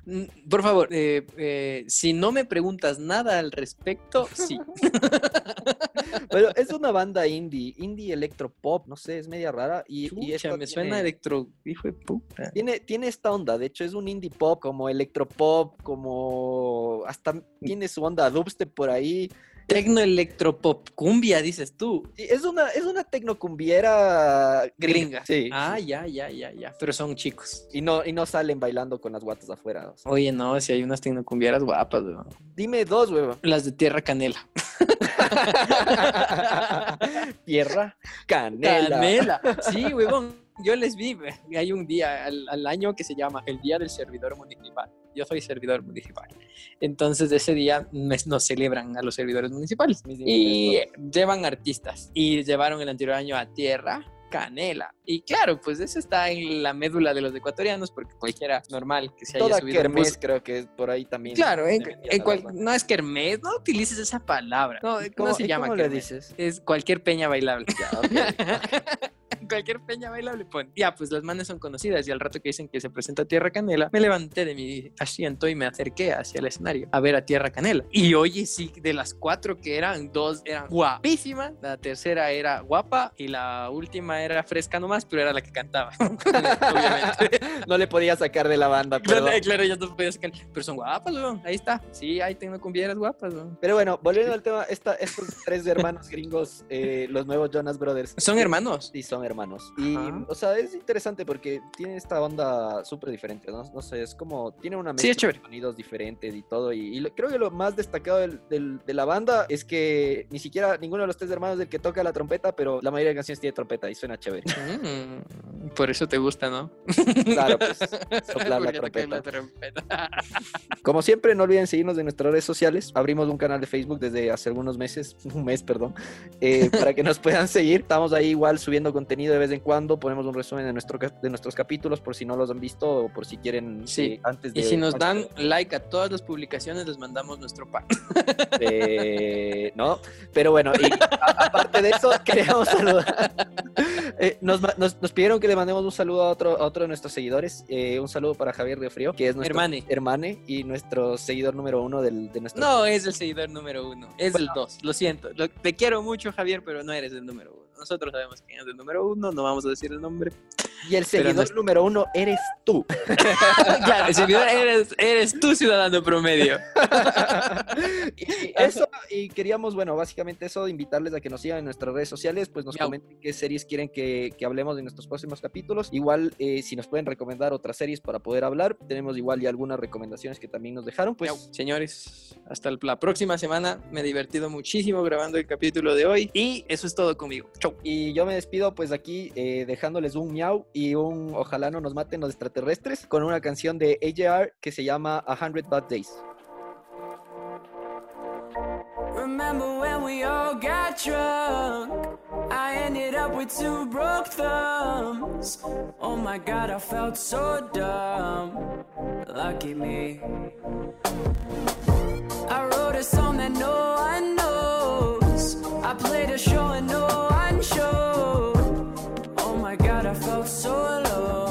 Mm, por favor, eh, eh, si no me preguntas nada al respecto, sí. Pero es una banda indie, indie electropop, no sé, es media rara. Y, me suena electro, hijo de puta. Tiene, tiene esta onda, de hecho es un indie pop, como electropop, como hasta tiene su onda dubstep por ahí. Tecno electropop cumbia, dices tú. es una, es una tecnocumbiera gringa. Sí. Ah, ya, ya, ya, ya. Pero son chicos. Y no, y no salen bailando con las guatas afuera. Oye, no, si hay unas tecnocumbieras guapas, weón. Dime dos, weón. Las de Tierra Canela. Tierra Canela. Canela. Sí, weón yo les vi, hay un día al, año que se llama el Día del Servidor Municipal. Yo soy servidor municipal. Entonces, ese día nos celebran a los servidores municipales y llevan artistas. Y llevaron el anterior año a Tierra, canela. Y claro, pues eso está en la médula de los ecuatorianos, porque cualquiera normal que se haya Toda subido. Kermés creo que por ahí también. Claro, no es kermés, no utilices esa palabra. No, ¿Cómo, se llama? ¿Cómo le dices? Es cualquier peña bailable. cualquier peña bailable pone. Ya, pues las manes son conocidas y al rato que dicen que se presenta Tierra Canela, me levanté de mi asiento y me acerqué hacia el escenario a ver a Tierra Canela. Y oye, sí, de las cuatro que eran, dos eran guapísimas, la tercera era guapa y la última era fresca nomás, pero era la que cantaba. Obviamente. no le podía sacar de la banda. Pero... Claro, claro, yo no podía sacar. Pero son guapas, ¿no? ahí está. Sí, ahí tengo cumbieras guapas. ¿no? Pero bueno, volviendo al tema, esta, estos tres hermanos gringos, eh, los nuevos Jonas Brothers. ¿Son hermanos? Sí, son hermanos. Y, o sea, es interesante porque tiene esta onda súper diferente, ¿no? No sé, es como, tiene una mezcla de sonidos diferentes y todo. Y, creo que lo más destacado del, de la banda es que ni siquiera ninguno de los tres hermanos del que toca la trompeta, pero la mayoría de canciones tiene trompeta y suena chévere. Mm, por eso te gusta, ¿no? Claro, pues soplar la trompeta. Como siempre, no olviden seguirnos en nuestras redes sociales. Abrimos un canal de Facebook desde hace algunos meses, un mes, perdón, eh, para que nos puedan seguir. Estamos ahí igual subiendo contenido de vez en cuando ponemos un resumen de, nuestro, de nuestros capítulos por si no los han visto o por si quieren sí. Eh, antes de... Y si nos dan like a todas las publicaciones, les mandamos nuestro pack. Eh, no, pero bueno, y aparte de eso, queríamos saludar. Eh, nos, nos, pidieron que le mandemos un saludo a otro, a otro de nuestros seguidores. un saludo para Javier de Frío, que es nuestro hermane, hermane y nuestro seguidor número uno del, de nuestro. No, es el seguidor número uno, es el dos. Lo siento, te quiero mucho, Javier, pero no eres el número uno. Nosotros sabemos quién es el número uno, no vamos a decir el nombre. Y el seguidor número uno eres tú. claro, el seguidor eres, eres tú, ciudadano promedio. y eso, y queríamos, bueno, básicamente eso, invitarles a que nos sigan en nuestras redes sociales, pues nos comenten qué series quieren que, que, hablemos en nuestros próximos capítulos. Igual, eh, si nos pueden recomendar otras series para poder hablar, tenemos igual ya algunas recomendaciones que también nos dejaron. Pues, señores, hasta la próxima semana. Me he divertido muchísimo grabando el capítulo de hoy. Y eso es todo conmigo. Chau. Y yo me despido, pues aquí, eh, dejándoles un miau y un ojalá no nos maten los extraterrestres con una canción de AJR que se llama A Hundred Bad Days. Remember when we all got drunk? I ended up with two broke thumbs. Oh my god, I felt so dumb. Lucky me. I wrote a song that no one knows. I played a show and no show. Oh my god, I felt so alone.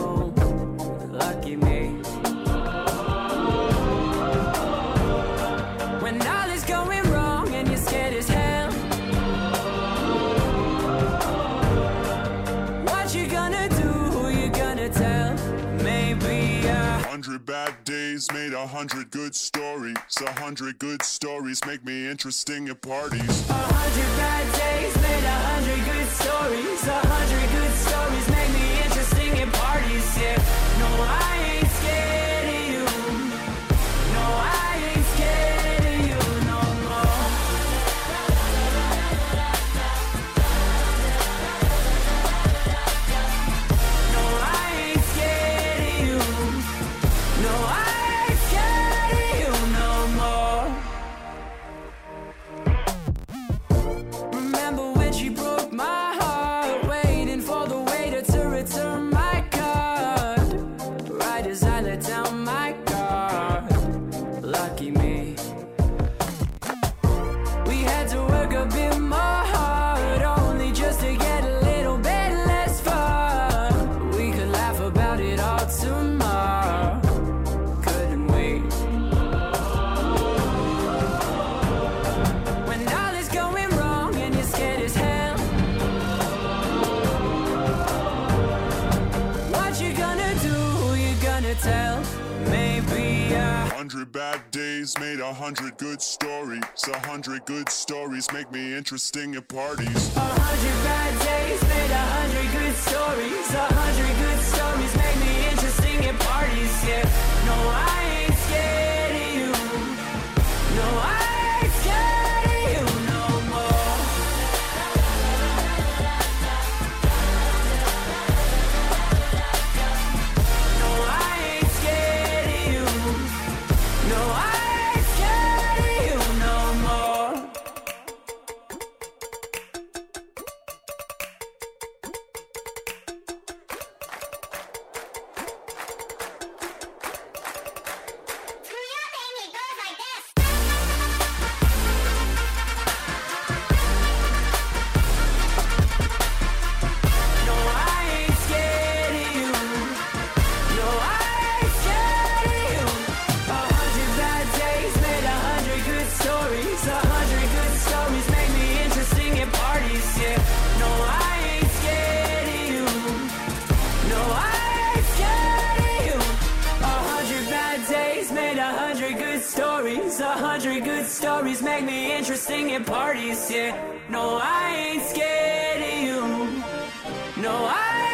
stories made a hundred good stories. A hundred good stories make me interesting at parties. A hundred bad days made a hundred good stories. A hundred good stories make me interesting at parties. Yeah, no, I ain't. made a hundred good stories. A hundred good stories make me interesting at parties. A hundred bad days made a hundred good stories. A hundred good stories make me interesting at parties. Yeah, no, I ain't. Stories make me interesting at parties, yeah. No, I ain't scared of you. No, I